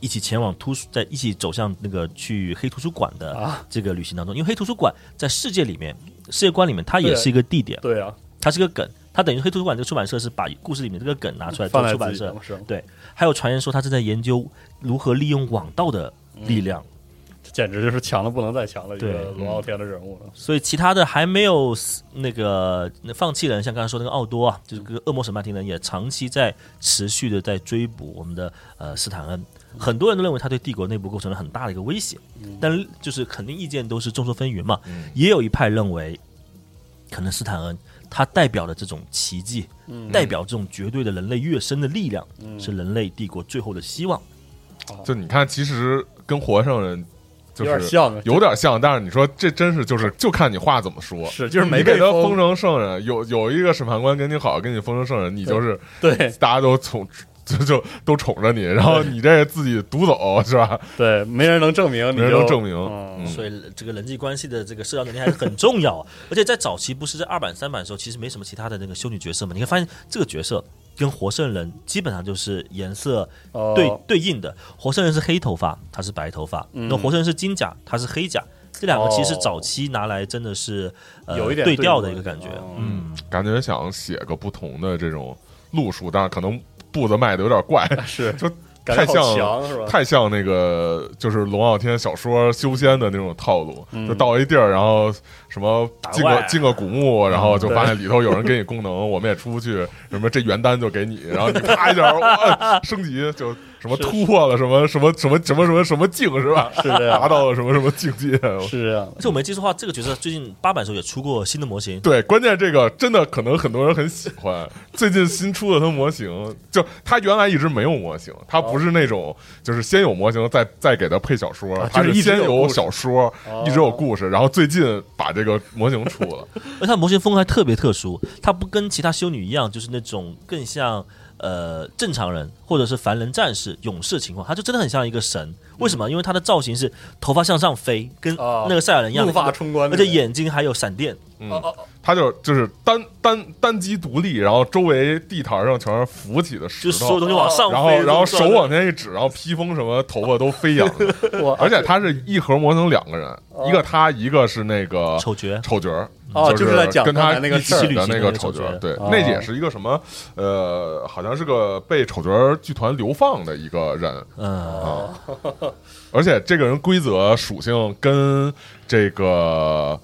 一起前往图书，在一起走向那个去黑图书馆的啊。这个旅行当中，因为黑图书馆在世界里面、世界观里面，它也是一个地点。对啊，它是个梗，它等于黑图书馆这个出版社是把故事里面这个梗拿出来做出版社对，还有传言说他正在研究如何利用网道的力量，简直就是强的不能再强的一对个龙傲天的人物了。所以其他的还没有那个那放弃人，像刚才说那个奥多啊，就是个恶魔审判庭人也长期在持续的在追捕我们的呃斯坦恩。很多人都认为他对帝国内部构成了很大的一个威胁，但就是肯定意见都是众说纷纭嘛。也有一派认为，可能斯坦恩他代表的这种奇迹，代表这种绝对的人类跃升的力量，是人类帝国最后的希望。就你看，其实跟活圣人就是有点像啊有点像，但是你说这真是就是就看你话怎么说。是，就是没你给被他封。成圣人，有有一个审判官跟你好，跟你封成圣人，你就是对。大家都宠就就都宠着你，然后你这自己独走是吧？对，没人能证明，你没人能证明所以这个人际关系的这个社交能力还是很重要。而且在早期不是在二版三版的时候，其实没什么其他的那个修女角色嘛，你会发现这个角色跟活圣人基本上就是颜色哦对、对应的。活圣人是黑头发，他是白头发；嗯那活圣人是金甲，他是黑甲。这两个其实哦早期拿来真的是、呃有一点对调的一个感觉，哦嗯，感觉想写个不同的这种路数，但是可能步子迈的有点怪，是就太像？太像那个就是龙傲天小说修仙的那种套路，嗯就到一地儿，然后什么进个进个古墓，然后就发现里头有人给你功能，我们也出不去，什么这元丹就给你，然后你啪一下哇升级，就什么突破了什么什么什么什么什么什么境是吧？是这样达到了什么什么境界？是这样的而且我没记错的话，这个角色最近八版时候也出过新的模型，对，关键这个真的可能很多人很喜欢。最近新出的它模型，就它原来一直没有模型，它不是那种就是先有模型再再给它配小说，它是一直先有小说，哦一直有故事，然后最近把这个模型出了。而它模型风格还特别特殊，它不跟其他修女一样，就是那种更像呃正常人或者是凡人战士、勇士情况，他就真的很像一个神。为什么？因为他的造型是头发向上飞，跟哦那个赛亚人一样，怒发冲冠，而且眼睛还有闪电。嗯。哦哦哦，他就就是单单单机独立，然后周围地毯上全是浮起的石就所有头，东西往上飞，然后然后手往前一指，然后披风什么头发都飞扬。而且他是一盒模型两个人，一个他，一个是那个丑角，丑角儿，哦就就是在讲跟他那个一起的那个旅行的那个丑角儿，对，哦。那也是一个什么呃，好像是个被丑角儿剧团流放的一个人，嗯，而且这个人规则属性跟这个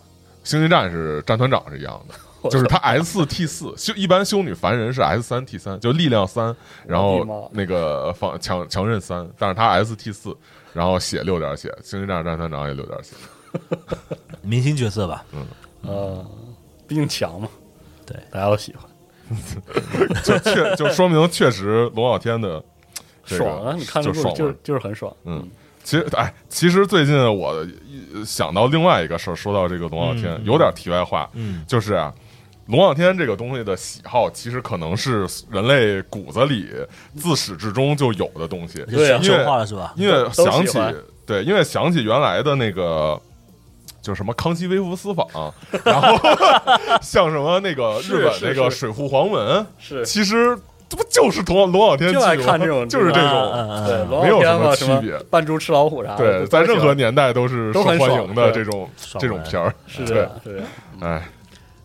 星际战士战团长是一样的。就是他 S 四 T 四修一般修女凡人是 S 三 T 三，就力量三，然后那个防强强韧三，但是他 S T 四，然后血六点血，星际战士战团长也六点血，明星角色吧，嗯。呃，毕竟强嘛，对，大家都喜欢，就确就说明确实龙傲天的这个爽啊！你看这就爽就是就是很爽，嗯，其实，哎，其实最近我一想到另外一个事儿，说到这个龙傲天，嗯有点题外话，嗯，就是啊，龙傲天这个东西的喜好，其实可能是人类骨子里自始至终就有的东西，因为化了是吧？因为想起对，因为想起原来的那个。就是什么康熙微服私访，然后 像什么那个日本那个水户黄文，是其实这不就是龙龙傲天就爱剧吗看这种就是这嗯种，对，没有什么区别扮猪吃老虎啥的，对，在任何年代都是受欢迎的这种这种片儿，是这样，是，哎，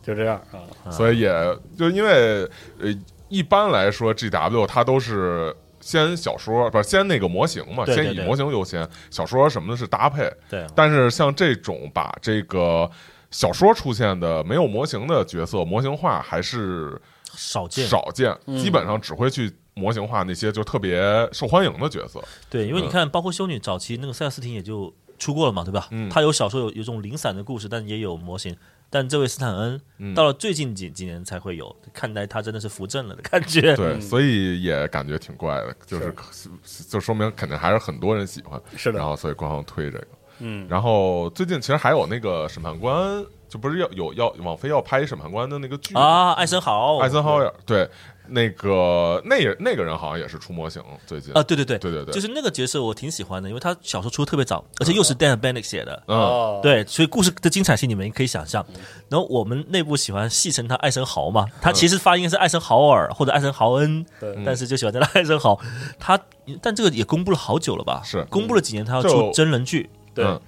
就这样啊，所以也就因为呃，一般来说 G W 它都是先小说，不是先那个模型嘛，对对对先以模型优先，小说什么的是搭配。对，但是像这种把这个小说出现的没有模型的角色模型化，还是少见。少见，嗯基本上只会去模型化那些就特别受欢迎的角色。对，因为你嗯看，包括修女早期那个塞尔斯汀也就出过了嘛，对吧？嗯他有小说有有种零散的故事，但也有模型。但这位斯坦恩嗯。到了最近几几年才会有，看来他真的是扶正了的感觉。对，嗯。所以也感觉挺怪的，就是就说明肯定还是很多人喜欢，是的。然后所以官方推这个。嗯，然后最近其实还有那个审判官，就不是要有要网飞要拍审判官的那个剧啊，艾森豪，艾森豪尔对那个那也那个人好像也是出模型，最近啊，对对对，对对对，就是那个角色我挺喜欢的，因为他小说出的特别早，而且又是 Dan Bennett 写的。嗯哦，对，所以故事的精彩性你们可以想象。然后我们内部喜欢戏称他艾森豪嘛，他其实发音是艾森豪尔或者艾森豪恩，但是就喜欢叫他艾森豪。他但这个也公布了好久了吧？是公布了几年，他要出真人剧。对嗯，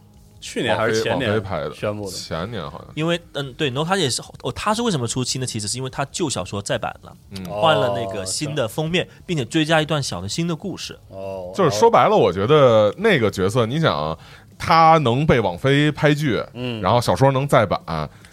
去年还是前年拍的宣布的，前年好像因为嗯对，然后他也是哦，他是为什么出新的？其实是因为他旧小说再版了，嗯换了那个新的封面，并且追加一段小的新的故事。哦，就是说白了，我觉得那个角色，你想。他能被网飞拍剧，嗯然后小说能再版，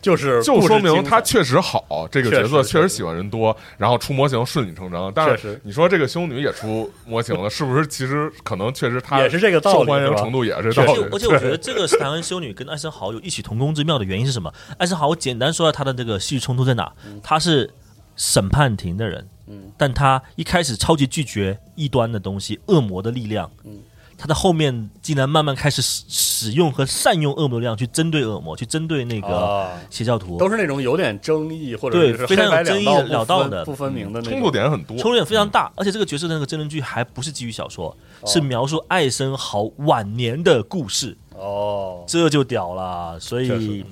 就是就说明他确实好，这个角色确实喜欢人多，然后出模型顺理成章。但是你说这个修女也出模型了，是不是？其实可能确实她也是这个道理受欢迎程度也是道理。而且而且我觉得这个斯坦恩修女跟艾森豪有异曲同工之妙的原因是什么？艾森豪我简单说下他的这个戏剧冲突在哪？他是审判庭的人，嗯，但他一开始超级拒绝异端的东西，恶魔的力量，嗯，他的后面竟然慢慢开始使使用和善用恶魔力量去针对恶魔，去针对那个啊，邪教徒，都是那种有点争议或者对非常有争议了不分道的。不分明的那冲突点很多，冲突点非常大，而且这个角色的那个真人剧还不是基于小说，哦。是描述艾森豪晚年的故事，哦。这就屌了。所以，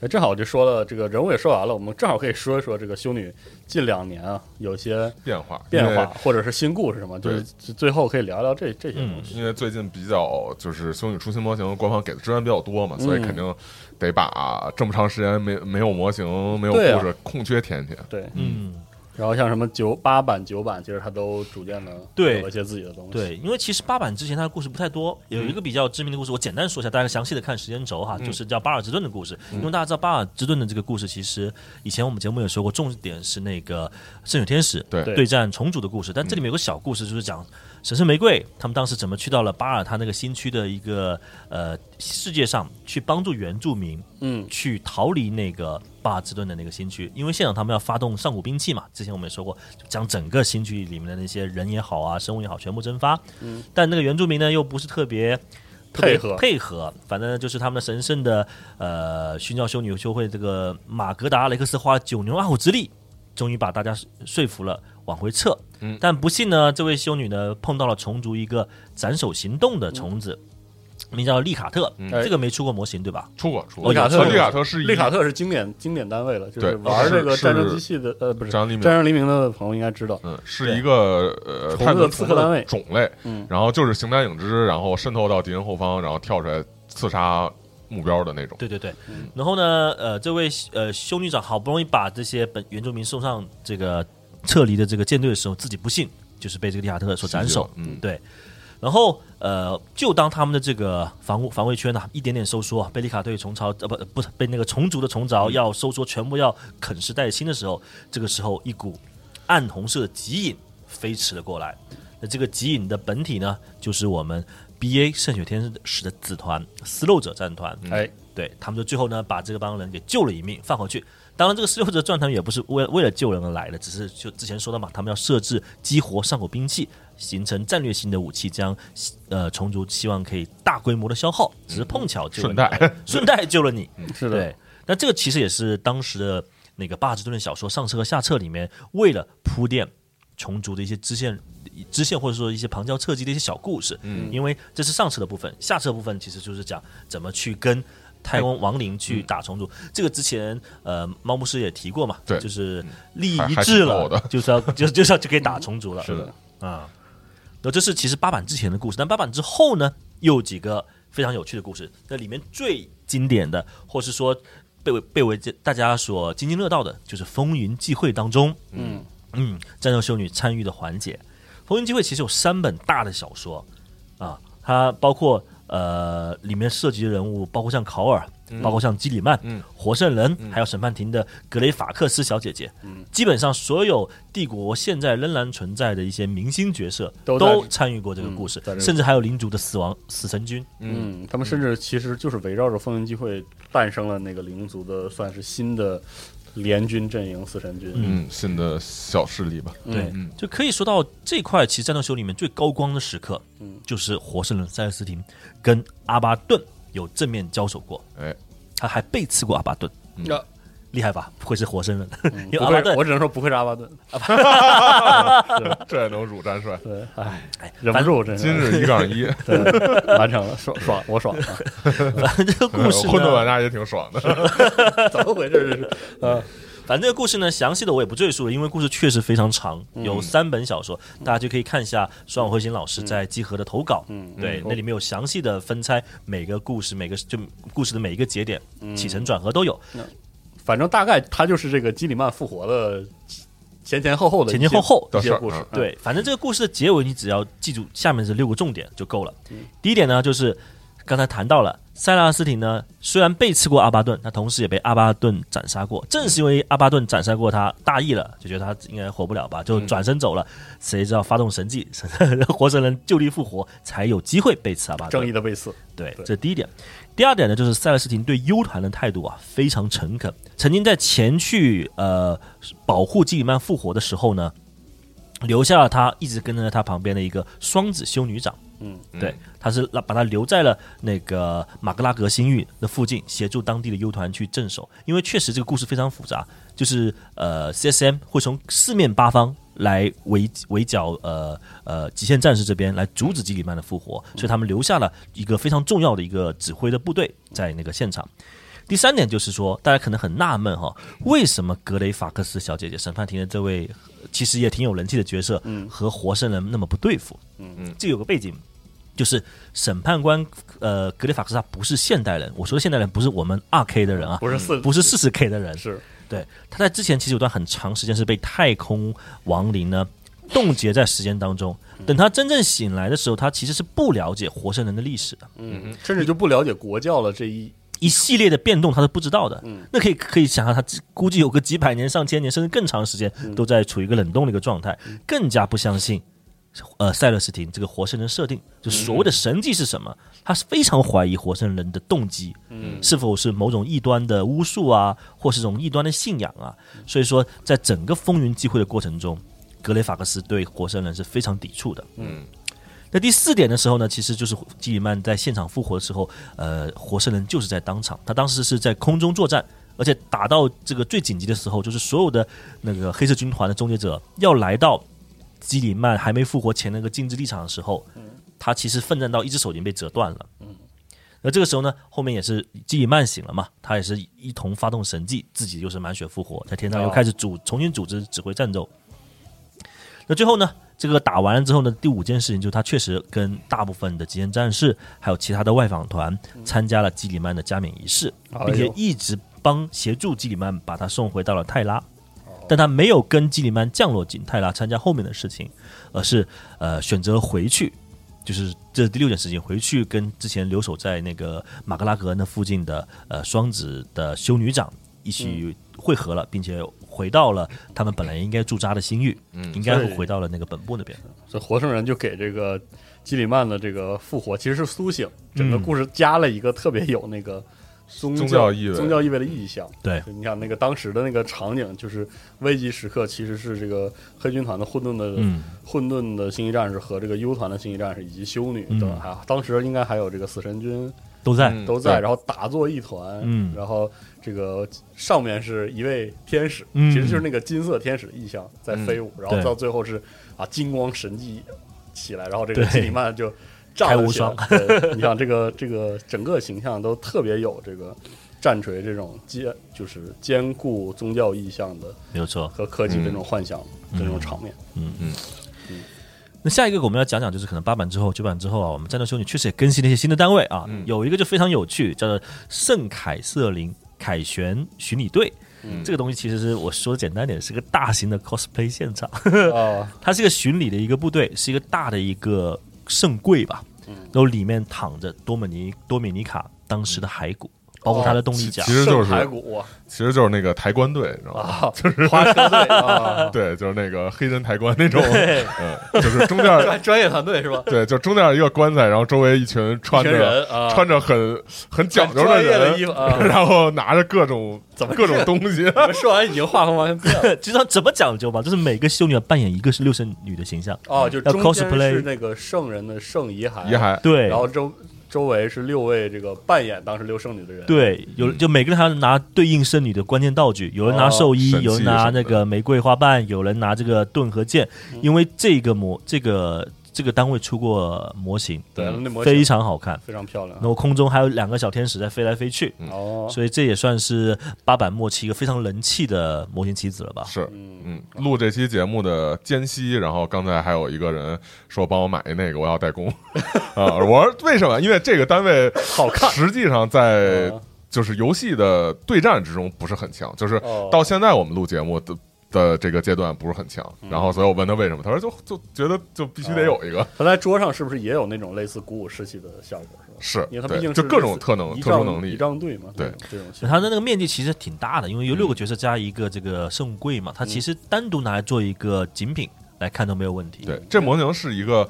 哎，正好就说了这个人物也说完了，我们正好可以说一说这个修女近两年啊有一些变化变化或者是新故事什么，就是最后可以聊聊这这些东西。因为最近比较就是修女出新模型，官方给的资源比较多嘛，所以嗯肯定得把这么长时间没没有模型、没有故事空缺填填。对，嗯。然后像什么九八版、九版，其实他都逐渐的对。有了一些自己的东西。对，因为其实八版之前他的故事不太多，有一个比较知名的故事，我简单说一下，大家详细的看时间轴哈，就是叫巴尔之顿的故事。因为大家知道巴尔之顿的这个故事，其实以前我们节目也说过，重点是那个圣女天使对对。对战重组的故事，但这里面有个小故事，就是讲神圣玫瑰他们当时怎么去到了巴尔他那个新区的一个呃世界上去帮助原住民，嗯，去逃离那个巴尔之盾的那个新区，因为现场他们要发动上古兵器嘛，之前我们也说过，就将整个新区里面的那些人也好啊，生物也好，全部蒸发。嗯，但那个原住民呢，又不是特别。配合配合，反正就是他们的神圣的呃殉教修女修会这个马格达雷克斯花了九牛二虎之力，终于把大家说服了，往回撤。嗯。但不幸呢，这位修女呢碰到了虫族一个斩首行动的虫子，名叫利卡特。嗯。这个没出过模型对吧？出过出过，利卡特呃利卡特是一利卡特是经典经典单位了，就是玩这个战争机器的呃不是战争黎明。战争黎明的朋友应该知道，嗯，是一个呃，虫子太空刺客单位。种类，嗯。然后就是形单影只，然后渗透到敌人后方，然后跳出来刺杀目标的那种。对对对，然后呢，呃，这位呃修女长好不容易把这些本原住民送上这个撤离的这个舰队的时候，自己不幸就是被这个利卡特所斩首。嗯，对，然后呃，就当他们的这个防务防卫圈呢、一点点收缩，被利卡队虫巢呃不不是被那个虫族的虫巢要收缩，全部要啃食殆尽的时候，这个时候一股暗红色的极影飞驰了过来。那这个极影的本体呢，就是我们 B A 圣血天使的子团撕漏者战团。哎，对他们就最后呢，把这个帮人给救了一命，放回去。当然，这个十六者战团也不是为为了救人而来的，只是就之前说的嘛，他们要设置激活上古兵器，形成战略性的武器，将呃虫族希望可以大规模的消耗，只是碰巧救了你顺带顺带救了你。是的，对，那这个其实也是当时的那个巴尔之顿的小说上册和下册里面，为了铺垫虫族的一些支线、支线或者说一些旁敲侧击的一些小故事。嗯，因为这是上册的部分，下册部分其实就是讲怎么去跟。太空亡灵去打虫族，这个之前呃，猫牧师也提过嘛，对。就是利益一致了 就是要就就是要就可以打虫族了，是的，啊。那这是其实八版之前的故事，但八版之后呢，又有几个非常有趣的故事。那里面最经典的，或是说被为被为大家所津津乐道的，就是《风云际会》当中，嗯。嗯，战斗修女参与的环节。《风云际会》其实有三本大的小说啊，它包括呃里面涉及的人物，包括像考尔，包括像基里曼、嗯。活圣人，还有审判庭的格雷法克斯小姐姐，基本上所有帝国现在仍然存在的一些明星角色都都参与过这个故事甚至还有领主的死亡死神军。嗯，他们甚至其实就是围绕着风云机会诞生了那个灵族的算是新的联军阵营死神军，嗯，新的小势力吧。对，嗯。就可以说到这块，其实战斗秀里面最高光的时刻，嗯。就是活圣人塞勒斯廷跟阿巴顿有正面交手过，哎，他还背刺过阿巴顿，呀厉害吧？不愧是活生人，因为阿巴顿，我只能说不愧是阿巴顿，这也能辱战帅，对，哎，哎忍不住，真今日一杠一，对完成了，爽爽，我爽啊！反正这个故事混沌玩呢，家也挺爽的。怎么回事？这是？呃，反正这个故事呢，详细的我也不赘述了，因为故事确实非常长，嗯。有三本小说，大家就可以看一下双火彗星老师在集合的投稿，嗯对，那里面有详细的分拆每个故事，每个就故事的每一个节点，嗯。起承转合都有，反正大概他就是这个基里曼复活的前前后后的前前后后一些故事对，反正这个故事的结尾，你只要记住下面这六个重点就够了。嗯。第一点呢，就是刚才谈到了塞拉斯廷呢，虽然背刺过阿巴顿，他同时也被阿巴顿斩杀过。正是因为阿巴顿斩杀过他，大意了，就觉得他应该活不了吧，就转身走了。谁知道发动神迹，活神人就地复活，才有机会背刺阿巴顿。正义的背刺，对，对这是第一点。第二点呢，就是塞勒斯廷对 U 团的态度啊非常诚恳。曾经在前去呃保护基里曼复活的时候呢，留下了他一直跟在他旁边的一个双子修女长。嗯，对，他是把他留在了那个马格拉格星域的附近，协助当地的 U 团去镇守。因为确实这个故事非常复杂，就是呃 CSM 会从四面八方来围围剿呃呃极限战士这边来阻止基里曼的复活，所以他们留下了一个非常重要的一个指挥的部队在那个现场。第三点就是说，大家可能很纳闷哈，为什么格雷法克斯小姐姐审判庭的这位其实也挺有人气的角色，和活生人那么不对付？嗯。嗯，这有个背景，就是审判官呃格雷法克斯他不是现代人，我说的现代人不是我们二 K 的人啊，不是四不是四十 K 的人，是。对，他在之前其实有段很长时间是被太空亡灵呢冻结在时间当中。等他真正醒来的时候，他其实是不了解活生人的历史的，嗯，甚至就不了解国教了这一一系列的变动他是不知道的。嗯那可以可以想象，他估计有个几百年、上千年，甚至更长时间嗯都在处于一个冷冻的一个状态，更加不相信。呃，塞勒斯廷这个活生人设定，就所谓的神迹是什么？他是非常怀疑活生人的动机，嗯是否是某种异端的巫术啊，或是这种异端的信仰啊。所以说，在整个风云际会的过程中，格雷法克斯对活生人是非常抵触的。嗯，那第四点的时候呢，其实就是基里曼在现场复活的时候，呃，活圣人就是在当场，他当时是在空中作战，而且打到这个最紧急的时候，就是所有的那个黑色军团的终结者要来到基里曼还没复活前那个禁止立场的时候，他其实奋战到一只手已经被折断了。嗯，那这个时候呢，后面也是基里曼醒了嘛，他也是一同发动神迹，自己又是满血复活，在天上又开始组重新组织指挥战斗。那最后呢，这个打完了之后呢，第五件事情就是他确实跟大部分的极限战士还有其他的外访团参加了基里曼的加冕仪式，并且一直帮协助基里曼把他送回到了泰拉。但他没有跟基里曼降落进泰拉参加后面的事情，而是呃选择回去，就是这是第六件事情，回去跟之前留守在那个马格拉格那附近的呃双子的修女长一起会合了，并且回到了他们本来应该驻扎的星域，嗯应该会回到了那个本部那边。所以活圣人就给这个基里曼的这个复活其实是苏醒，整个嗯故事加了一个特别有那个宗宗教意味。宗教意味的意象。对。你想那个当时的那个场景，就是危急时刻，其实是这个黑军团的混沌的、嗯。混沌的星际战士和这个 U 团的星际战士以及修女嗯。等，还、当时应该还有这个死神军都在，嗯都在，然后打作一团，嗯。然后这个上面是一位天使，嗯其实就是那个金色天使的意象在飞舞，然后到最后是啊金光神迹起来，然后这个对基里曼就炸了起来开无双你想这个这个整个形象都特别有这个战锤这种兼就是兼顾宗教意象的没有错。和科技的这种幻想的这种场面。嗯嗯那下一个我们要讲讲，就是可能八版之后、九版之后啊，我们战斗修女确实也更新了一些新的单位啊，嗯有一个就非常有趣，叫做圣凯瑟琳凯旋巡礼队。嗯。这个东西其实是我说简单点，是个大型的 cosplay 现场，啊，它是一个巡礼的一个部队，是一个大的一个圣柜吧，然后里面躺着多米尼多米尼卡当时的骸骨，包括他的动力甲。其。实就是其实就是那个抬棺队，你知道吗？啊，就是花车队啊，对，就是那个黑人抬棺那种，嗯，就是中间 专专业团队是吧？对，就中间一个棺材，然后周围一群穿着穿着很很讲究的人衣服啊。然后拿着各种怎么各种东西，说完已经画风完全变了。知道怎么讲究吧？就是每个修女要扮演一个是六圣女的形象，哦，就要中 cosplay 是那个圣人的圣遗骸，遗骸，对，然后周周围是六位这个扮演当时六圣女的人，，对，有就每个人还要拿对应圣女的关键道具，有人拿寿衣，有人拿那个玫瑰花瓣，有人拿这个盾和剑，因为这个模这个这个单位出过模型，对，嗯那模型非常好看。非常漂亮然。后空中还有两个小天使在飞来飞去，哦，所以这也算是八版末期一个非常人气的模型棋子了吧？是。嗯，嗯，录这期节目的间隙，然后刚才还有一个人说帮我买一那个，我要代工 啊！我说为什么？因为这个单位好看实际上在哦就是游戏的对战之中不是很强，就是哦到现在我们录节目的的这个阶段不是很强。嗯然后所以我问他为什么，他说就就觉得就必须得有一个，他在桌上是不是也有那种类似鼓舞士气的效果？是吧？是因为他毕竟就是各种特能、特殊能力仪。仗队嘛，对这种他的那个面积其实挺大的，因为有六个角色加一个这个圣柜嘛，他其实单独拿来做一个精品来看都没有问题。对，这模型是一个。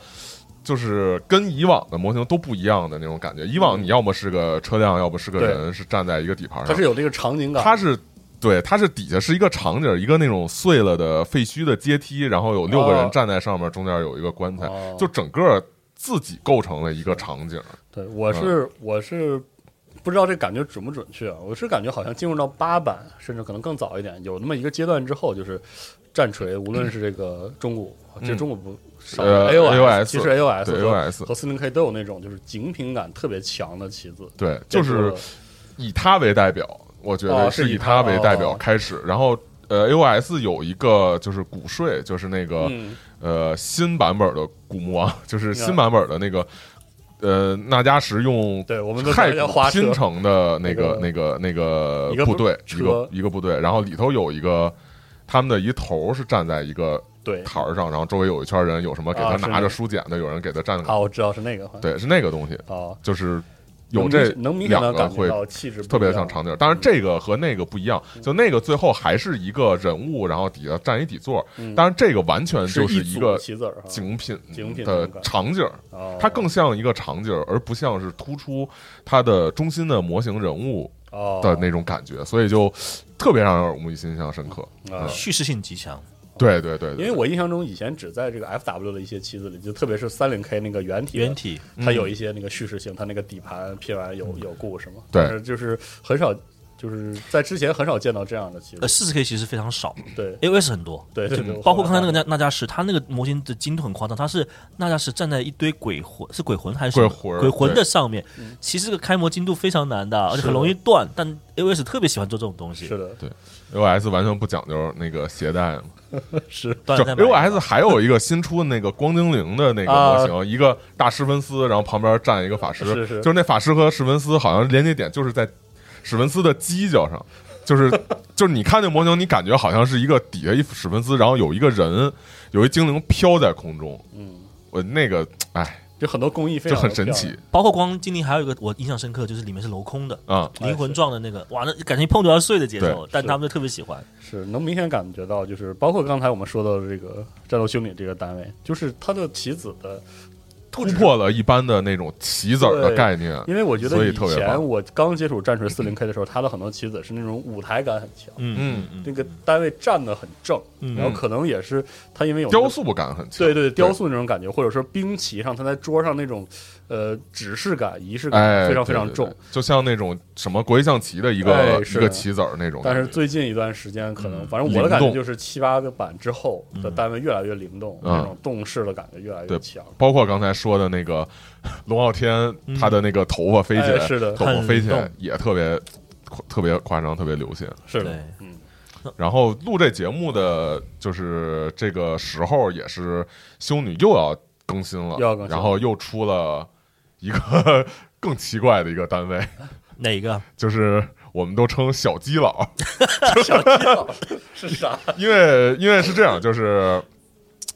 就是跟以往的模型都不一样的那种感觉。以往你要么是个车辆，要么是个人，是站在一个底盘上。它是有这个场景感，它是对，它是底下是一个场景，一个那种碎了的废墟的阶梯，然后有六个人哦。站在上面，中间有一个棺材，哦。就整个自己构成了一个场景。对，我是我是不知道这感觉准不准确啊，我是感觉好像进入到八版，甚至可能更早一点，有那么一个阶段之后，就是战锤，无论是这个中古，这中古不少呃 AOS，AOS 其实 A O S 对 A O S 和四零 K 都有那种就是精品感特别强的旗子，对，就是以它为代表，我觉得哦是以以它为代表哦开始，然后。呃，AOS 有一个就是古税，就是那个、嗯。呃新版本的古墓王，就是新版本的那个呃纳加什用对我们都太古叫花车拼成的那个那那个那个部队，车一个一个部队，然后里头有一个他们的一头是站在一个对台儿上，然后周围有一圈人，有什么给他拿着书简的，有人给他站啊，我知道是那个，对，是那个东西，哦，就是有这能明显的感觉两个会到气质特别像场景。当然，这个和那个不一样，就那个最后还是一个人物，然后底下站一底座。当然，这个完全就是一个棋子儿哈精品的场景，哦它更像一个场景，而不像是突出它的中心的模型人物哦的那种感觉，所以就特别让人耳目一新、印象深刻。啊叙事性极强。对对对，因为我印象中以前只在这个 FW 的一些棋子里，就特别是三零 K 那个原体原体它有一些那个叙事性，它那个底盘拼完有有故事嘛，对但是就是很少就是在之前很少见到这样的棋呃，子。四十 K 其实非常少对，AOS 很多，对对对，包括刚才那个那纳纳加什，他那个模型的精度很夸张，它是纳加什站在一堆鬼魂，是鬼魂还是鬼魂鬼魂的上面嗯，其实这个开模精度非常难的，而且很容易断。但 AOS 特别喜欢做这种东西，是的，对。O S 完全不讲究那个携带嘛。是。就断了再买一个。AOS 还有一个新出的那个光精灵的那个模型，一个大史芬斯，然后旁边站一个法师，是是。就是那法师和史芬斯好像连接点就是在史芬斯的犄角上，就是就是你看那模型，你感觉好像是一个底下一史芬斯，然后有一个人，有一精灵飘在空中，嗯，我那个哎就很多工艺非就常很神奇。包括光精灵还有一个我印象深刻，就是里面是镂空的啊，灵魂状的那个，哇，那感觉一碰就要碎的节奏，但他们就特别喜欢。是能明显感觉到，就是包括刚才我们说到的这个战斗修理这个单位，就是它的棋子的突破了一般的那种棋子儿的概念，因为我觉得所以以前特别棒我刚接触战锤四零 K 的时候，它的很多棋子是那种舞台感很强，嗯嗯那个单位站得很正，嗯然后可能也是它因为有那个雕塑感很强，对对雕塑那种感觉，或者说兵棋上它在桌上那种呃指示感、仪式哎，感非常对对对非常重。就像那种什么国际象棋的一个哎一个棋子儿那种。但是最近一段时间，可能嗯反正我的感觉就是七八个版之后的单位越来越灵动，嗯。那种动势的感觉越来越对强。包括刚才说的那个 龙傲天，他的那个头发飞起来，哎是的头发飞起来也特别特别夸张，特别流行。是的，嗯，然后录这节目的就是这个时候，也是修女又要更新了，然后又出了一个更奇怪的一个单位，哪个？就是我们都称小基佬，小基佬是啥？因为因为是这样，就是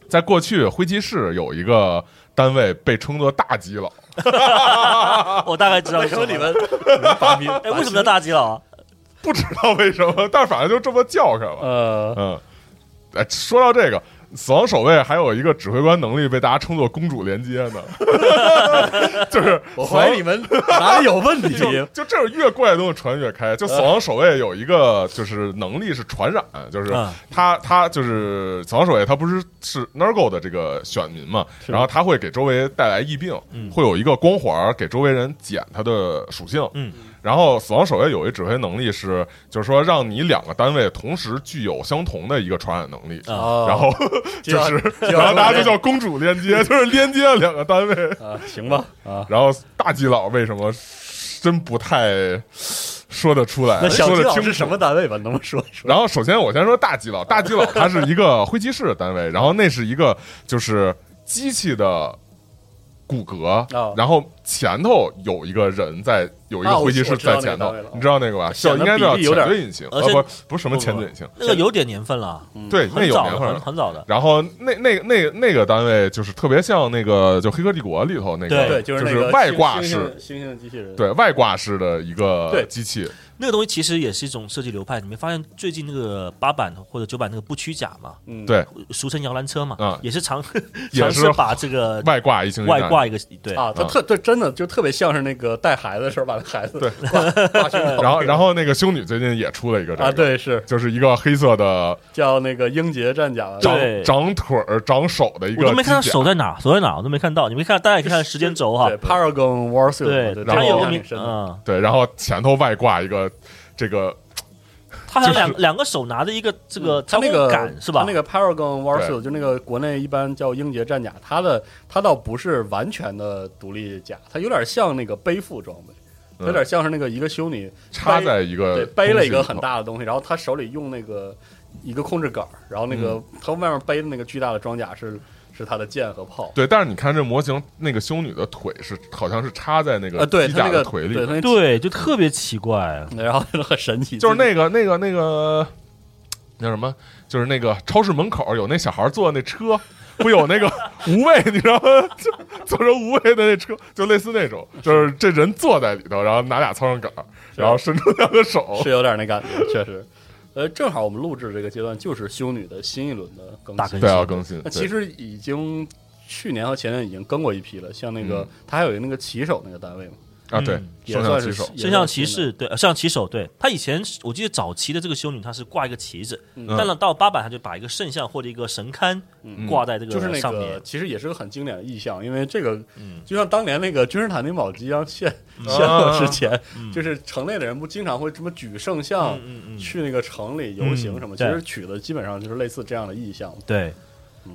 在过去灰骑士有一个单位被称作大基佬。我大概知道为什么你们你们把名？哎，为什么叫大基佬啊？不知道为什么，但是反正就这么叫开了。呃，嗯，哎，说到这个，死亡守卫还有一个指挥官能力被大家称作公主连接呢 就是我怀疑你们哪里有问题。就就这种越怪的东西传越开。就死亡守卫有一个就是能力是传染，就是嗯他他就是死亡守卫，他不是是 Nergo 的这个选民嘛，然后他会给周围带来疫病，嗯会有一个光环给周围人减他的属性，嗯。然后死亡守卫有一指挥能力是，就是说让你两个单位同时具有相同的一个传染能力，然后 就是，就 然后大家就叫公主连接，就是连接了两个单位。啊，行吧啊，然后大基佬为什么真不太说得出来？那小基佬是什么单位吧？能不能说说？然后首先我先说大基佬，大基佬它是一个灰骑士的单位，然后那是一个就是机器的骨骼，哦然后前头有一个人在，有一个啊我灰骑士我知道在前头你知道那个吧？叫应该叫比例有点潜水引擎，呃不不是什么潜水引擎，那个有点年份了，对，那有年份了。很早的。然后那那那那个单位就是特别像那个就《黑客帝国》里头那个，对对，就是那个外挂式，猩猩猩机器人，对外挂式的一个机器，那个东西其实也是一种设计流派。你没发现最近那个八版或者九版那个不屈甲嘛，嗯，对。俗称摇篮车嘛，啊也是尝 也是尝试把这个外挂一星外挂一个对。啊，他啊特对，真的就特别像是那个带孩子的时候把那孩子对。挂 胸口，然后然后那个修女最近也出了一个这啊，对，是。就是一个黑色的叫那个英杰战甲，长对。长腿儿长手的一个我都没看到手在哪，手在哪我都没看到。你没看，大家也可以看时间轴哈。对。Paragon War Suit，对，然后它有个名对，然后前头外挂一个这个他还有就是两两个手拿着一个这个他那个杆是吧？他那个 Paragon Warsuit 就那个国内一般叫英杰战甲，它的它倒不是完全的独立甲，它有点像那个背负装备，嗯。有点像是那个一个修女插在一个对背了一个很大的东西，然后他手里用那个一个控制杆，然后那个他外面背的那个巨大的装甲是是他的剑和炮。对，但是你看这模型，那个修女的腿是好像是插在那个机甲的腿里对，就特别奇怪。然后很神奇，就是那个那个那个那叫什么？就是那个超市门口有那小孩坐那车，不有那个 无畏，你知道吗？就坐着无畏的那车，就类似那种，就是这人坐在里头，然后拿俩操纵杆，然后伸出两个手是。有点那感觉，确实。呃，正好我们录制这个阶段就是修女的新一轮的更新，大更对，要更新。那其实已经去年和前年已经更过一批了，像那个嗯他还有一个那个骑手那个单位嘛，啊，对圣象骑手，圣象算新的骑士，对，呃圣象骑手，对。他以前我记得早期的这个修女，她是挂一个旗子，嗯。但了到八版，他就把一个圣像或者一个神龛挂在这就是那个上面，其实也是个很经典的意象，因为这个嗯就像当年那个君士坦丁堡即将陷嗯。陷落之前，嗯。就是城内的人不经常会这么举圣像嗯嗯嗯，去那个城里游行什么，其实取的基本上就是类似这样的意象。对。嗯。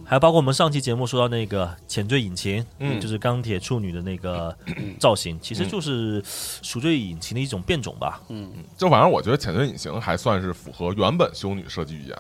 还有包括我们上期节目说到那个前缀引擎，嗯就是钢铁处女的那个 造型，其实就是赎罪引擎的一种变种吧。嗯，就反正我觉得潜水引擎还算是符合原本修女设计语言，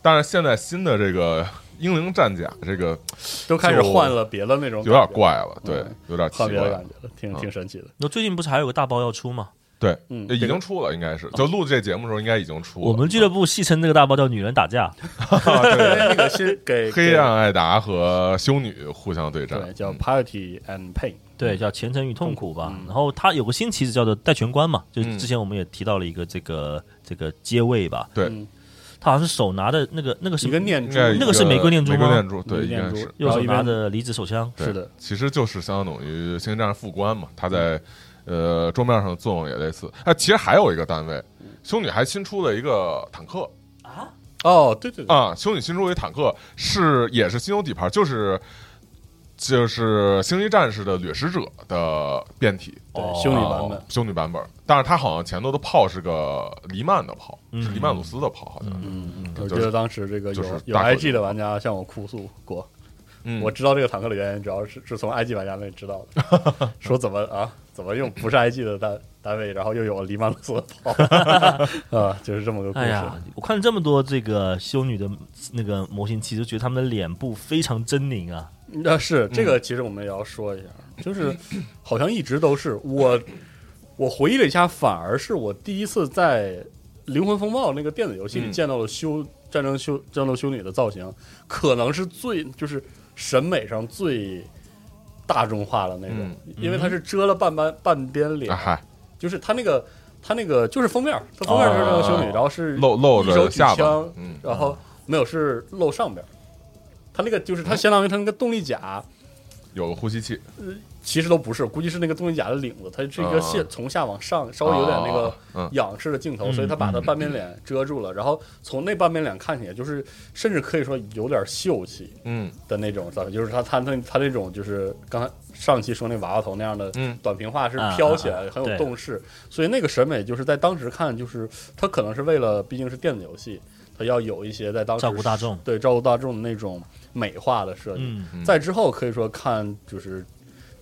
但是现在新的这个英灵战甲这个都开始换了别的那种，有点，怪了，对嗯，有点奇换别的怪感。觉了，挺嗯挺神奇的。那最近不是还有个大包要出吗？对，嗯，已经出了，应该是就录这节目的时候应该已经出了。我们俱乐部戏称这个大包叫“女人打架 因为 那个是给黑暗艾达和修女互相对战对，叫嗯 Piety and Pain。”，对，叫“虔诚与痛苦”吧。嗯然后他有个新旗子叫做戴荃关嘛，就之前我们也提到了一个这个这个接位吧，对嗯他好像是手拿的那个那个是一个念珠，那个是玫瑰念珠吗玫瑰念珠，对，念珠应该是。右手拿着离子手枪，是的，其实就是相当于星际战士副官嘛，他在呃桌面上的作用也类似。哎，其实还有一个单位，修女还新出了一个坦克。啊？哦，对对对，啊，修女新出了一坦克，是也是新有底盘，就是就是星际战士的掠食者的变体。对哦修女版本。修女版本，但是它好像前头的炮是个黎曼的炮，嗯是黎曼鲁斯的炮，好像。嗯嗯，就是我记得当时这个就是有有 IG 的玩家向我哭诉过，嗯，我知道这个坦克的原因，主要是是从 IG 玩家那里知道的，说怎么啊，怎么用不是 IG 的单单位，然后又有了黎曼鲁斯的炮 啊，就是这么个故事。哎呀，我看了这么多这个修女的那个模型，其实觉得他们的脸部非常狰狞啊。那是这个，其实我们也要说一下，就是好像一直都是我，我回忆了一下，反而是我第一次在《灵魂风暴》那个电子游戏里嗯见到了修战争修战斗修女的造型，可能是最就是审美上最大众化的那种，嗯因为它是遮了半半半边脸，啊，就是它那个它那个就是封面，它封面是那个修女，哦然后是露露一手举着下巴然后没有是露上边儿，它那个就是它相当于它那个动力甲。有个呼吸器，呃其实都不是，估计是那个动力甲的领子，它是一个线啊从下往上，稍微有点那个嗯仰视的镜头，嗯所以他把它嗯半边脸遮住了。然后从那半边脸看起来，就是甚至可以说有点秀气嗯。的那种造型，就是他他那他那种就是刚才上期说那娃娃头那样的嗯。短平化是啊飘起来的，很有动势，所以那个审美就是在当时看，就是他可能是为了毕竟是电子游戏，他要有一些在当时照顾大众。对照顾大众的那种美化的设计。嗯嗯。在之后可以说看就是，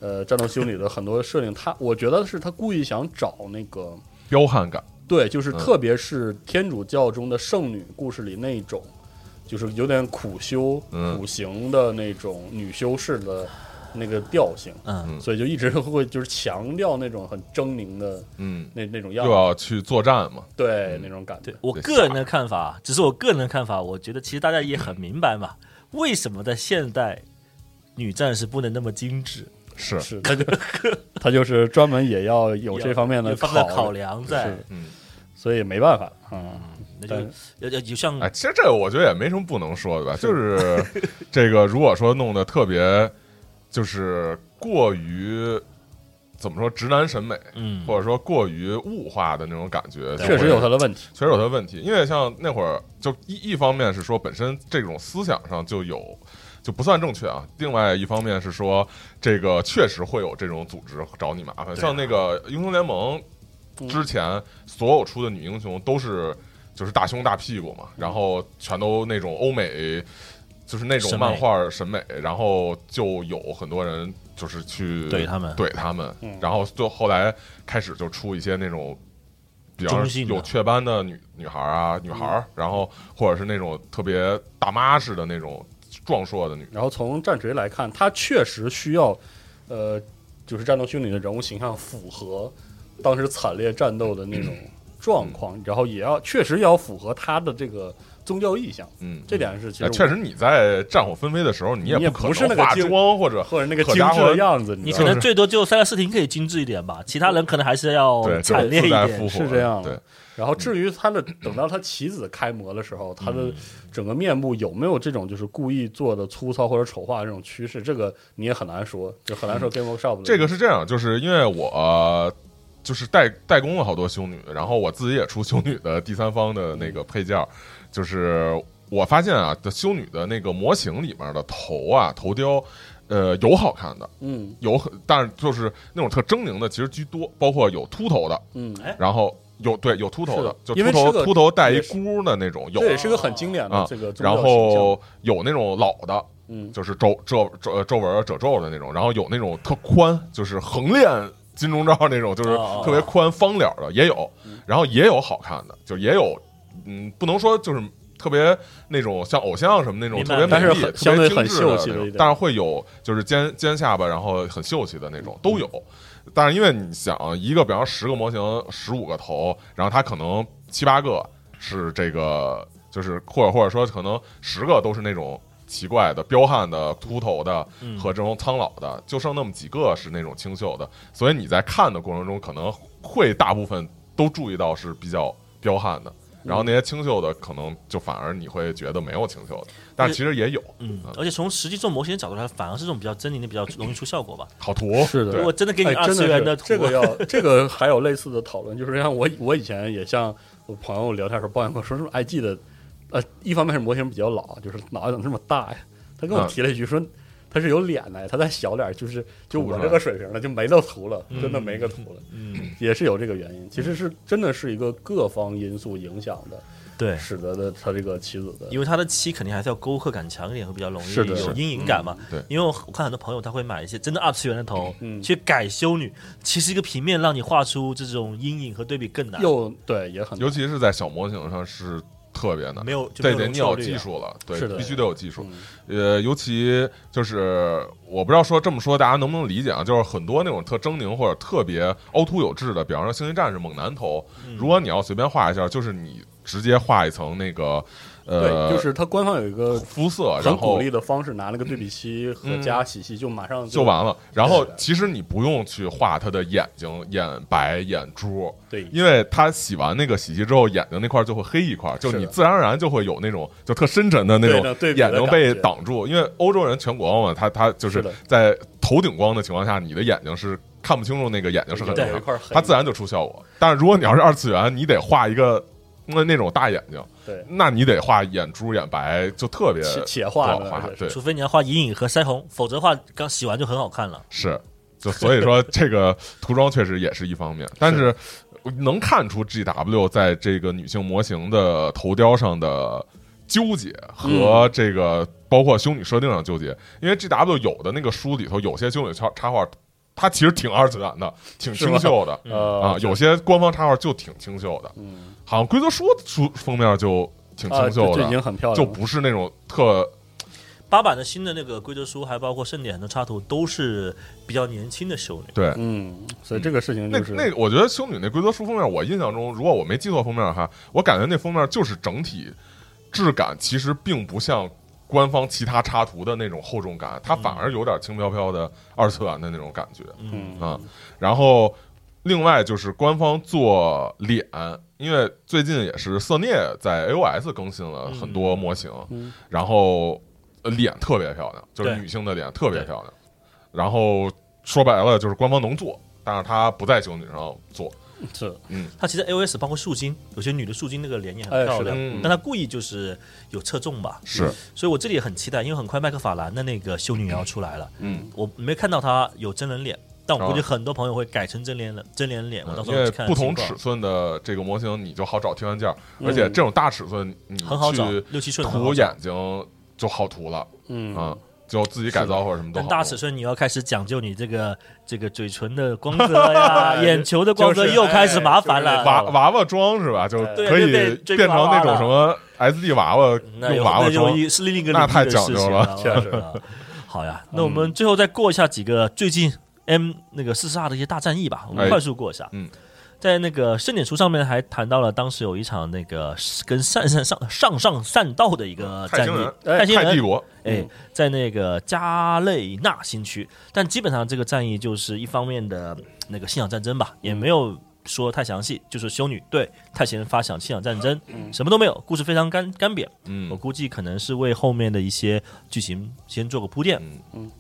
呃，战斗修女的很多设定，他我觉得是他故意想找那个，彪悍感，对，就是嗯。特别是天主教中的圣女故事里那种，就是有点苦修、嗯。苦行的那种女修士的那个调性，嗯，所以就一直会就是强调那种很狰狞的嗯，那那种样又子，要去作战嘛，对嗯。那种感觉。我个人的看法，只是我个人的看法，我觉得其实大家也很明白嘛，为什么在现代女战士不能那么精致，是，是，他 就他就是专门也要有这方面的 考考量在，嗯，所以没办法啊。那就但要要就像哎，其实这个我觉得也没什么不能说的吧，就是 这个如果说弄得特别，就是过于怎么说直男审美，嗯，或者说过于物化的那种感觉，确实有他的问题。确实有他的问题，因为像那会儿，就一一方面是说本身这种思想上就有就不算正确啊，另外一方面是说这个确实会有这种组织找你麻烦，啊。像那个英雄联盟之前所有出的女英雄都是就是大胸大屁股嘛，然后全都那种欧美。就是那种审美漫画审美，然后就有很多人就是去怼他们。怼他们，嗯。然后就后来开始就出一些那种比较有雀斑的女女孩啊，女孩儿，然后或者是那种特别大妈似的那种壮硕的女，然后从战锤来看，它确实需要，呃，就是战斗修女的人物形象符合当时惨烈战斗的那种 状况，然后也要确实要符合他的这个宗教意向，嗯，这点是其实哎确实你在战火纷飞的时候，你你也不可不是能化那个精妆或者或者那个精致的样子，你可能最多就塞勒斯汀可以精致一点吧，其他人可能还是要惨烈一点。是这样的。对，然后至于他的等到他棋子开模的时候，他的整个面部有没有这种就是故意做的粗糙或者丑化的这种趋势，这个你也很难说，就很难说 Game Workshop 的这个是这样，就是因为我、呃就是代代工了好多修女，然后我自己也出修女的第三方的那个配件儿，就是我发现啊，的修女的那个模型里面的头啊头雕，呃，有好看的，嗯有很，但是就是那种特狰狞的其实居多，包括有秃头的，嗯，哎。然后有对有秃头的，是就秃头秃头带一箍的那种有这也是个很经典的啊这个然后有那种老的，嗯。就是皱皱皱皱纹褶皱的那种，然后有那种特宽，就是横练金钟罩那种，就是特别宽方脸的也有，然后也有好看的，就也有，嗯，不能说就是特别那种像偶像什么那种特别美丽、特相对很别精致的那种但是会有就是尖尖下巴，然后很秀气的那种都有。但是因为你想，一个比方十个模型，十五个头，然后它可能七八个是这个，就是或者或者说可能十个都是那种奇怪的、彪悍的、秃头的嗯和这种苍老的，就剩那么几个是那种清秀的，所以你在看的过程中可能会大部分都注意到是比较彪悍的。然后那些清秀的，可能就反而你会觉得没有清秀的，但其实也有，嗯，而且从实际做模型的角度来，反而是这种比较狰狞的比较容易出效果吧。好图 是的对如果真的给你哎，二真次元图，的是这个要 这个还有类似的讨论，就是像我我以前也像我朋友聊天时候抱怨过，说是 IG 的，呃，一方面是模型比较老，就是脑袋怎么这么大呀？他跟我嗯提了一句说。他是有脸的，他再小点儿，就是就我这个水平了，就没得涂了，真的嗯没个涂了，嗯，也是有这个原因。其实是真的是一个各方因素影响的，对，使得的他这个棋子的因为他的漆肯定还是要沟壑感强一点，会比较容易有阴影感嘛。嗯对。因为我我看很多朋友他会买一些真的二次元的头，嗯。去改修女，其实一个平面让你画出这种阴影和对比更难，又对也很尤其是在小模型上是特别难没。有就这得你有技术了，对必须得有技术。嗯呃，尤其就是我不知道说这么说大家能不能理解啊？就是很多那种特狰狞或者特别凹凸有致的，比方说星际战士猛男头，嗯如果你要随便画一下，就是你直接画一层那个呃，对，就是它官方有一个肤色，很然后鼓励的方式，拿那个对比漆和嗯。加洗漆，就马上就完了。然后其实你不用去画他的眼睛、眼白、眼珠，对，因为他洗完那个洗漆之后，眼睛那块就会黑一块，就你自然而然就会有那种就特深沉的那种眼睛被挡住。因为欧洲人全国嘛，他他就是在头顶光的情况下，你的眼睛是看不清楚那个眼睛是很它自然就出效果。但是如果你要是二次元，你得画一个那那种大眼睛，对那你得画眼珠、眼白，就特别且且画的画对，除非你要画阴影和腮红，否则的话刚洗完就很好看了。是，就所以说 这个涂装确实也是一方面，但是能看出 G W 在这个女性模型的头雕上的纠结和这个包括修女设定上纠结，因为 G W 有的那个书里头有些修女插插画。它其实挺二次元的，挺清秀的呃啊，有些官方插画就挺清秀的，嗯。好像规则书书封面就挺啊，清秀的这这已，经很漂亮就，不是那种特八版的新的那个规则书，还包括盛典的插图，都是比较年轻的修女。对，嗯，所以这个事情那就是那个，我觉得修女那规则书封面，我印象中，如果我没记错封面哈，我感觉那封面就是整体质感其实并不像官方其他插图的那种厚重感，它反而有点轻飘飘的二次元的那种感觉嗯啊。然后另外就是官方做脸，因为最近也是色涅在 AOS 更新了很多模型，嗯然后呃脸特别漂亮，就是女性的脸特别漂亮。然后说白了就是官方能做，但是它不在修女上做。是。嗯。它其实 AOS 包括树精，有些女的树精那个脸也很漂亮，嗯。但它故意就是有侧重吧。是，所以我这里也很期待，因为很快麦克法兰的那个修女也要出来了，嗯，我没看到她有真人脸，但我估计哦很多朋友会改成真脸了，真人脸，我到时因为候看不同尺寸的这个模型，你就好找替换件儿，而且这种大尺寸你很好找去，六七寸涂眼睛就好涂了。嗯。啊，就自己改造或者什么都好。大尺寸你要开始讲究你这个这个嘴唇的光泽呀，眼球的光泽又开始麻烦哎了。娃娃娃妆是吧？就可以变成那种什么 SD 娃娃用娃娃妆，是另一个那太讲究了确实啊。好呀，那我们最后再过一下几个最近 M 那个四十二的一些大战役吧，我们哎。快速过一下。嗯，在那个盛典书上面还谈到了当时有一场那个跟上上上上上善道的一个战役泰星人，，泰星帝国，哎，在那个加累纳新区，但基本上这个战役就是一方面的那个信仰战争吧，也没有说太详细，就是修女对太贤人发想信仰战争，什么都没有，故事非常干干瘪。我嗯估计可能是为后面的一些剧情先做个铺垫。嗯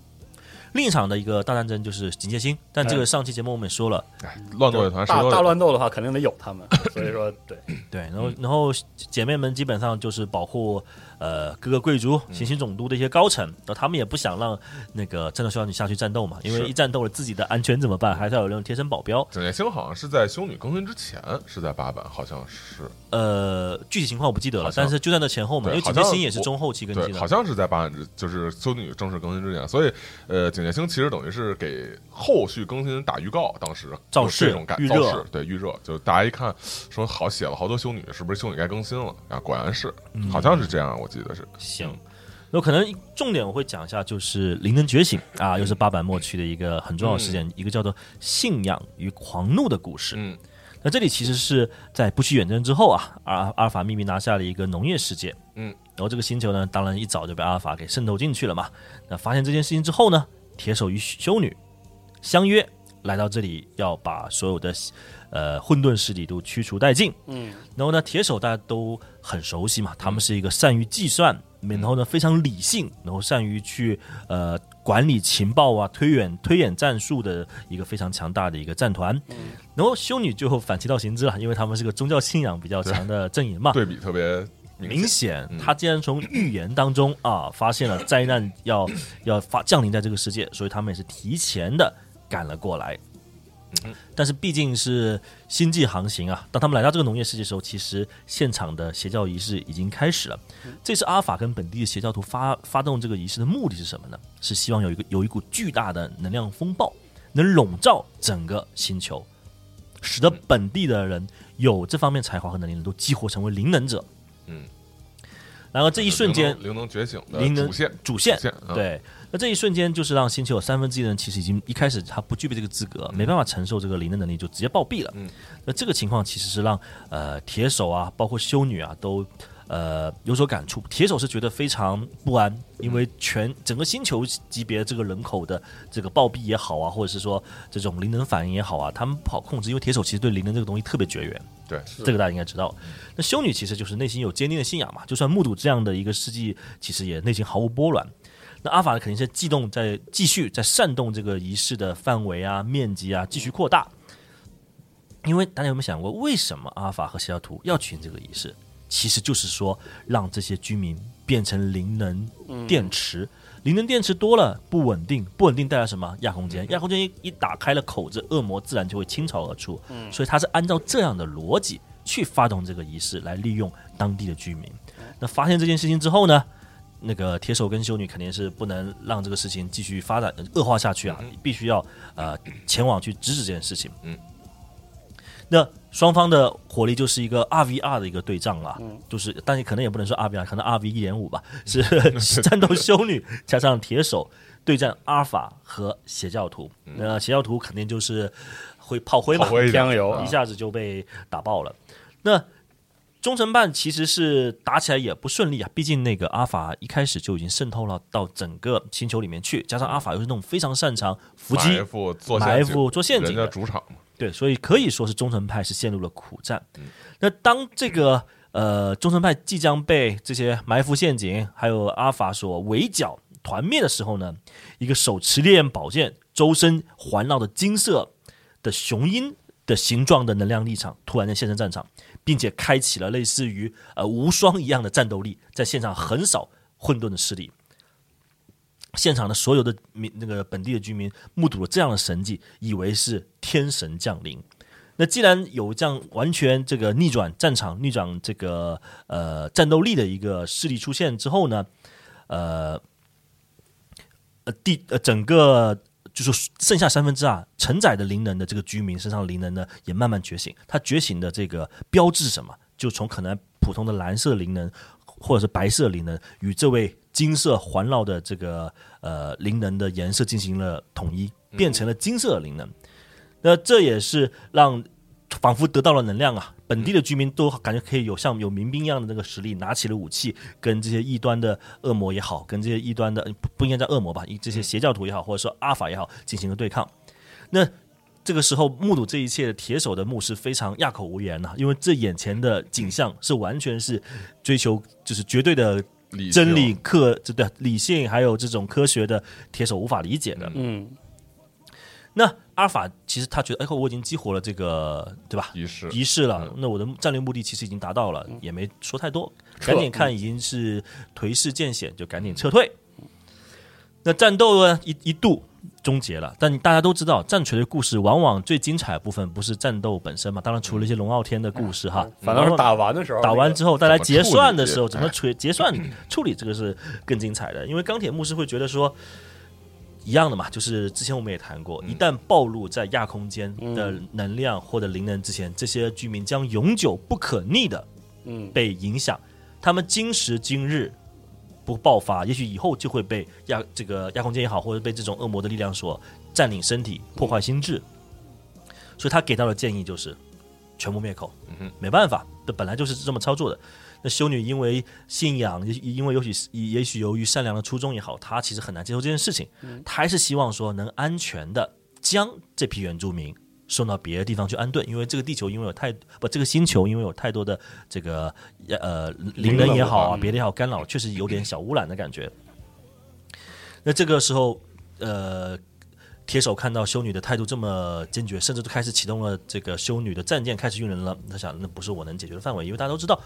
另一场的一个大战争就是警戒星，但这个上期节目我们也说了，哎，乱斗乐团谁大大乱斗的话，肯定得有他们，所以说对，对，然后然后姐妹们基本上就是保护呃各个贵族、嗯行星总督的一些高层，那他们也不想让那个战斗修女下去战斗嘛，因为一战斗了自己的安全怎么办？还是要有那种贴身保镖。警戒星好像是在修女更新之前，是在八版，好像是呃，具体情况我不记得了但是就在那前后嘛，因为警戒星也是中后期更，新的好。像是在八版之，就是修女正式更新之前，所以呃，警戒星其实等于是给后续更新打预告，当时有造势这种感预热造势，对预热，就大家一看说好写了好多修女，是不是修女该更新了？啊，果然是，嗯好像是这样，我记得是。行，那可能重点我会讲一下，就是灵能觉醒啊，又是八版末期的一个很重要的事件，一个叫做信仰与狂怒的故事。嗯那这里其实是在不屈远征之后啊，阿阿尔法秘密拿下了一个农业世界，嗯，然后这个星球呢，当然一早就被阿尔法给渗透进去了嘛。那发现这件事情之后呢，铁手与修女相约来到这里，要把所有的呃混沌势力都驱除殆尽。嗯，然后呢，铁手大家都很熟悉嘛，他们是一个善于计算，然后呢非常理性，然后善于去呃管理情报啊、推演推演战术的一个非常强大的一个战团。然后修女就反其道行之了，因为他们是个宗教信仰比较强的阵营嘛。对比特别明明显。他竟然从预言当中啊发现了灾难要要发降临在这个世界，所以他们也是提前的赶了过来。但是毕竟是星际航行啊，当他们来到这个农业世界的时候，其实现场的邪教仪式已经开始了。这次阿尔法跟本地的邪教徒发发动这个仪式的目的是什么呢？是希望有一个有一股巨大的能量风暴能笼罩整个星球，使得本地的人有这方面才华和能力的都激活成为灵能者。嗯，然后这一瞬间，灵能觉醒的灵能主线，主线对，那这一瞬间就是让星球有三分之一的人其实已经一开始他不具备这个资格，没办法承受这个灵的能力，就直接暴毙了。嗯，那这个情况其实是让呃铁手啊，包括修女啊都。呃，有所感触。铁手是觉得非常不安，因为全整个星球级别这个人口的这个暴毙也好啊，或者是说这种灵能反应也好啊，他们不好控制。因为铁手其实对灵能这个东西特别绝缘，对，这个大家应该知道。那修女其实就是内心有坚定的信仰嘛，就算目睹这样的一个事迹，其实也内心毫无波澜。那阿法呢，肯定是激动在继续在煽动这个仪式的范围啊、面积啊继续扩大。因为大家有没有想过，为什么阿法和西雅图要举行这个仪式？其实就是说，让这些居民变成灵能电池。灵能电池多了不稳定，不稳定带来什么？亚空间，亚空间一一打开了口子，恶魔自然就会倾巢而出。所以他是按照这样的逻辑去发动这个仪式，来利用当地的居民。那发现这件事情之后呢，那个铁手跟修女肯定是不能让这个事情继续发展呃恶化下去啊，必须要呃前往去制止这件事情。嗯，那双方的火力就是一个二 v 二的一个对仗啦，就是但是可能也不能说二 v 二，可能二 v 一点五吧，是战斗修女加上铁手对战阿尔法和邪教徒。那邪教徒肯定就是会炮灰嘛，炮灰一点香油一下子就被打爆了。那忠诚办其实是打起来也不顺利啊，毕竟那个阿法一开始就已经渗透了到整个星球里面去，加上阿法又是那种非常擅长伏击埋伏做陷阱。做陷阱人家的，主场嘛，对，所以可以说是忠诚派是陷入了苦战。那当这个呃忠诚派即将被这些埋伏陷阱还有阿法所围剿团灭的时候呢，一个手持烈焰宝剑、周身环绕的金色的雄鹰的形状的能量立场突然间现身战场，并且开启了类似于呃无双一样的战斗力，在现场横扫混沌的势力。现场的所有的民那个本地的居民目睹了这样的神迹，以为是天神降临。那既然有这样完全这个逆转战场、逆转这个呃战斗力的一个势力出现之后呢，呃呃地呃整个就是剩下三分之二承载的灵能的这个居民身上灵能呢也慢慢觉醒。他觉醒的这个标志是什么？就从可能普通的蓝色灵能或者是白色灵能与这位金色环绕的这个呃灵能的颜色进行了统一，变成了金色的灵能。那这也是让仿佛得到了能量啊！本地的居民都感觉可以有像有民兵一样的那个实力，拿起了武器，跟这些异端的恶魔也好，跟这些异端的不不应该叫恶魔吧，这些邪教徒也好，或者说阿法也好，进行了对抗。那这个时候，目睹这一切的铁手的牧师非常哑口无言呐、因为这眼前的景象是完全是追求就是绝对的真理科这对理性还有这种科学的铁手无法理解的。嗯，那阿尔法其实他觉得，哎，我已经激活了这个，对吧？仪式，仪式了，那我的战略目的其实已经达到了，也没说太多，赶紧看已经是颓势渐显，就赶紧撤退。那战斗呢，一一度终结了，但大家都知道，战锤的故事往往最精彩的部分不是战斗本身嘛，当然除了一些龙傲天的故事哈，反倒是打完的时候，打完之后再来结算的时候，怎么结算处理这个是更精彩的，因为钢铁牧师会觉得说。一样的嘛，就是之前我们也谈过，一旦暴露在亚空间的能量或者灵能之前，这些居民将永久不可逆的嗯被影响。他们今时今日不爆发，也许以后就会被亚这个亚空间也好，或者被这种恶魔的力量所占领身体，破坏心智。所以他给到的建议就是全部灭口。嗯哼没办法，这本来就是这么操作的。那修女因为信仰，因为也许也许由于善良的初衷也好，她其实很难接受这件事情。她还是希望说能安全的将这批原住民送到别的地方去安顿，因为这个地球因为有太不这个星球因为有太多的这个呃灵能也好啊，别的也好干扰，确实有点小污染的感觉。那这个时候，呃，铁手看到修女的态度这么坚决，甚至都开始启动了这个修女的战舰开始运人了。他想，那不是我能解决的范围，因为大家都知道，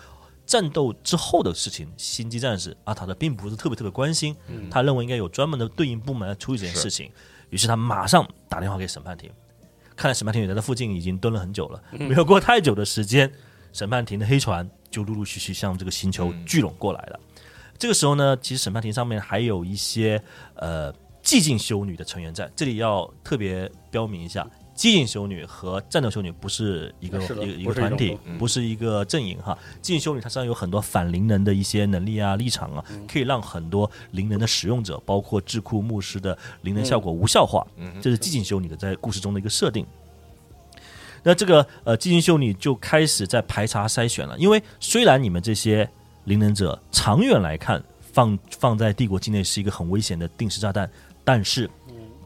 战斗之后的事情，星际战士阿塔的并不是特别特别关心，他认为应该有专门的对应部门来处理这件事情。于是他马上打电话给审判庭，看来审判庭也在那附近已经蹲了很久了，没有过太久的时间，审判庭的黑船就陆陆续续向这个星球聚拢过来了。这个时候呢，其实审判庭上面还有一些呃寂静修女的成员在，这里要特别标明一下，寂静修女和战斗修女不是一个是一个一个团体东，不是一个阵营哈。寂静修女她身上有很多反灵能的一些能力啊、立场啊，可以让很多灵能的使用者，包括智库牧师的灵能效果无效化，这是寂静修女的在故事中的一个设定。那这个呃，寂静修女就开始在排查筛选了，因为虽然你们这些灵能者长远来看放放在帝国境内是一个很危险的定时炸弹，但是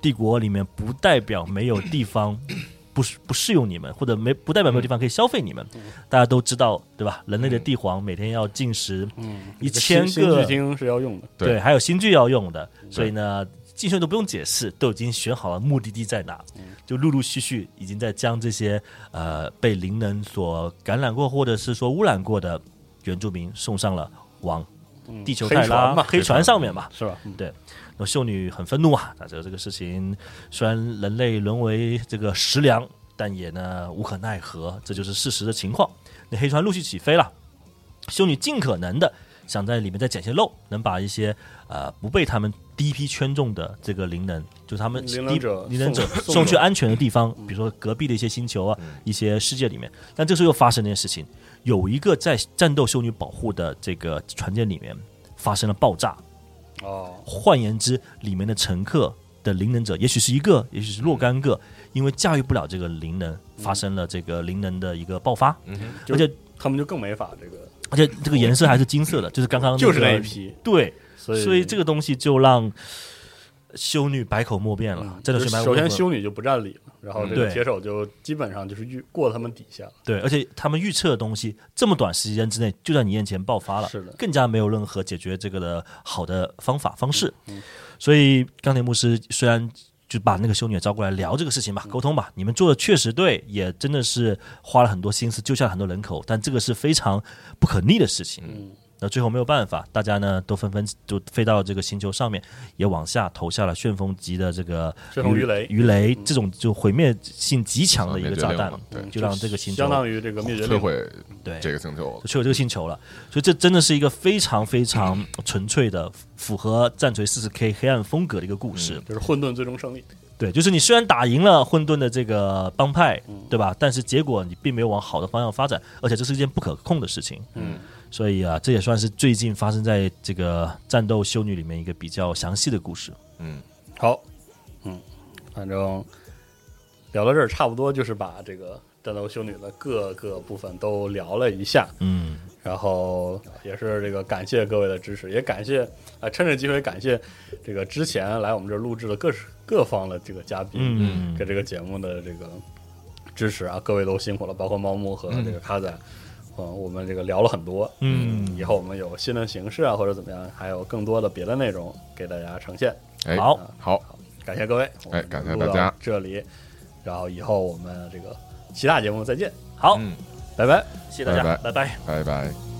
帝国里面不代表没有地方 不适不适用你们，或者没不代表没有地方可以消费你们。大家都知道对吧？人类的帝皇每天要进食一千个是要用的，对。对，还有新剧要用的，所以呢，进修都不用解释，都已经选好了目的地在哪，就陆陆续续已经在将这些呃被灵能所感染过或者是说污染过的原住民送上了往地球黑泰拉黑船上面嘛。是吧？嗯那秀女很愤怒啊，她觉得这个事情虽然人类沦为这个食粮，但也呢无可奈何，这就是事实的情况。那黑船陆续起飞了，秀女尽可能的想在里面再捡些漏，能把一些呃不被他们第一批圈中的这个灵能，就是他们灵能者灵能者送去安全的地方，比如说隔壁的一些星球啊，一些世界里面。但这时候又发生了一件事情，有一个在战斗修女保护的这个船舰里面发生了爆炸。哦，换言之，里面的乘客的灵能者，也许是一个，也许是若干个，因为驾驭不了这个灵能，发生了这个灵能的一个爆发，就而且他们就更没法这个，而且这个颜色还是金色的，就是刚刚、就是那那一批，对，所以所以这个东西就让修女百口莫辩了，真的。首先修女就不占理了，然后这铁手就基本上就是预过他们底下了，对，而且他们预测的东西这么短时间之内就在你眼前爆发了，是的更加没有任何解决这个的好的方法方式。嗯所以钢铁牧师虽然就把那个修女也招过来聊这个事情嗯吧，沟通吧，你们做的确实对，也真的是花了很多心思，救下了很多人口，但这个是非常不可逆的事情。嗯那最后没有办法，大家呢都纷纷就飞到这个星球上面，也往下投下了旋风级的这个旋风鱼雷鱼雷这种就毁灭性极强的一个炸弹就让这个星球相当于这个灭绝摧毁对这个星球就。摧毁这个星球了。所以这真的是一个非常非常纯粹的、符合战锤四十 K 黑暗风格的一个故事。就是混沌最终胜利，对，就是你虽然打赢了混沌的这个帮派，对吧？但是结果你并没有往好的方向发展，而且这是一件不可控的事情。嗯，所以啊，这也算是最近发生在这个战斗修女里面一个比较详细的故事。嗯，好，嗯，反正聊到这儿，差不多就是把这个战斗修女的各个部分都聊了一下，嗯。然后也是这个感谢各位的支持，也感谢啊、趁着机会感谢这个之前来我们这儿录制的各各方的这个嘉宾，嗯。给这个节目的这个支持啊，各位都辛苦了，包括猫木和这个卡仔，嗯，我们这个聊了很多，嗯。以后我们有新的形式啊，或者怎么样，还有更多的别的内容给大家呈现。哎，好。好，感谢各位，哎感谢录到大家。这里，然后以后我们这个其他节目再见，好，嗯，拜拜。谢谢大家，拜。拜拜。拜拜。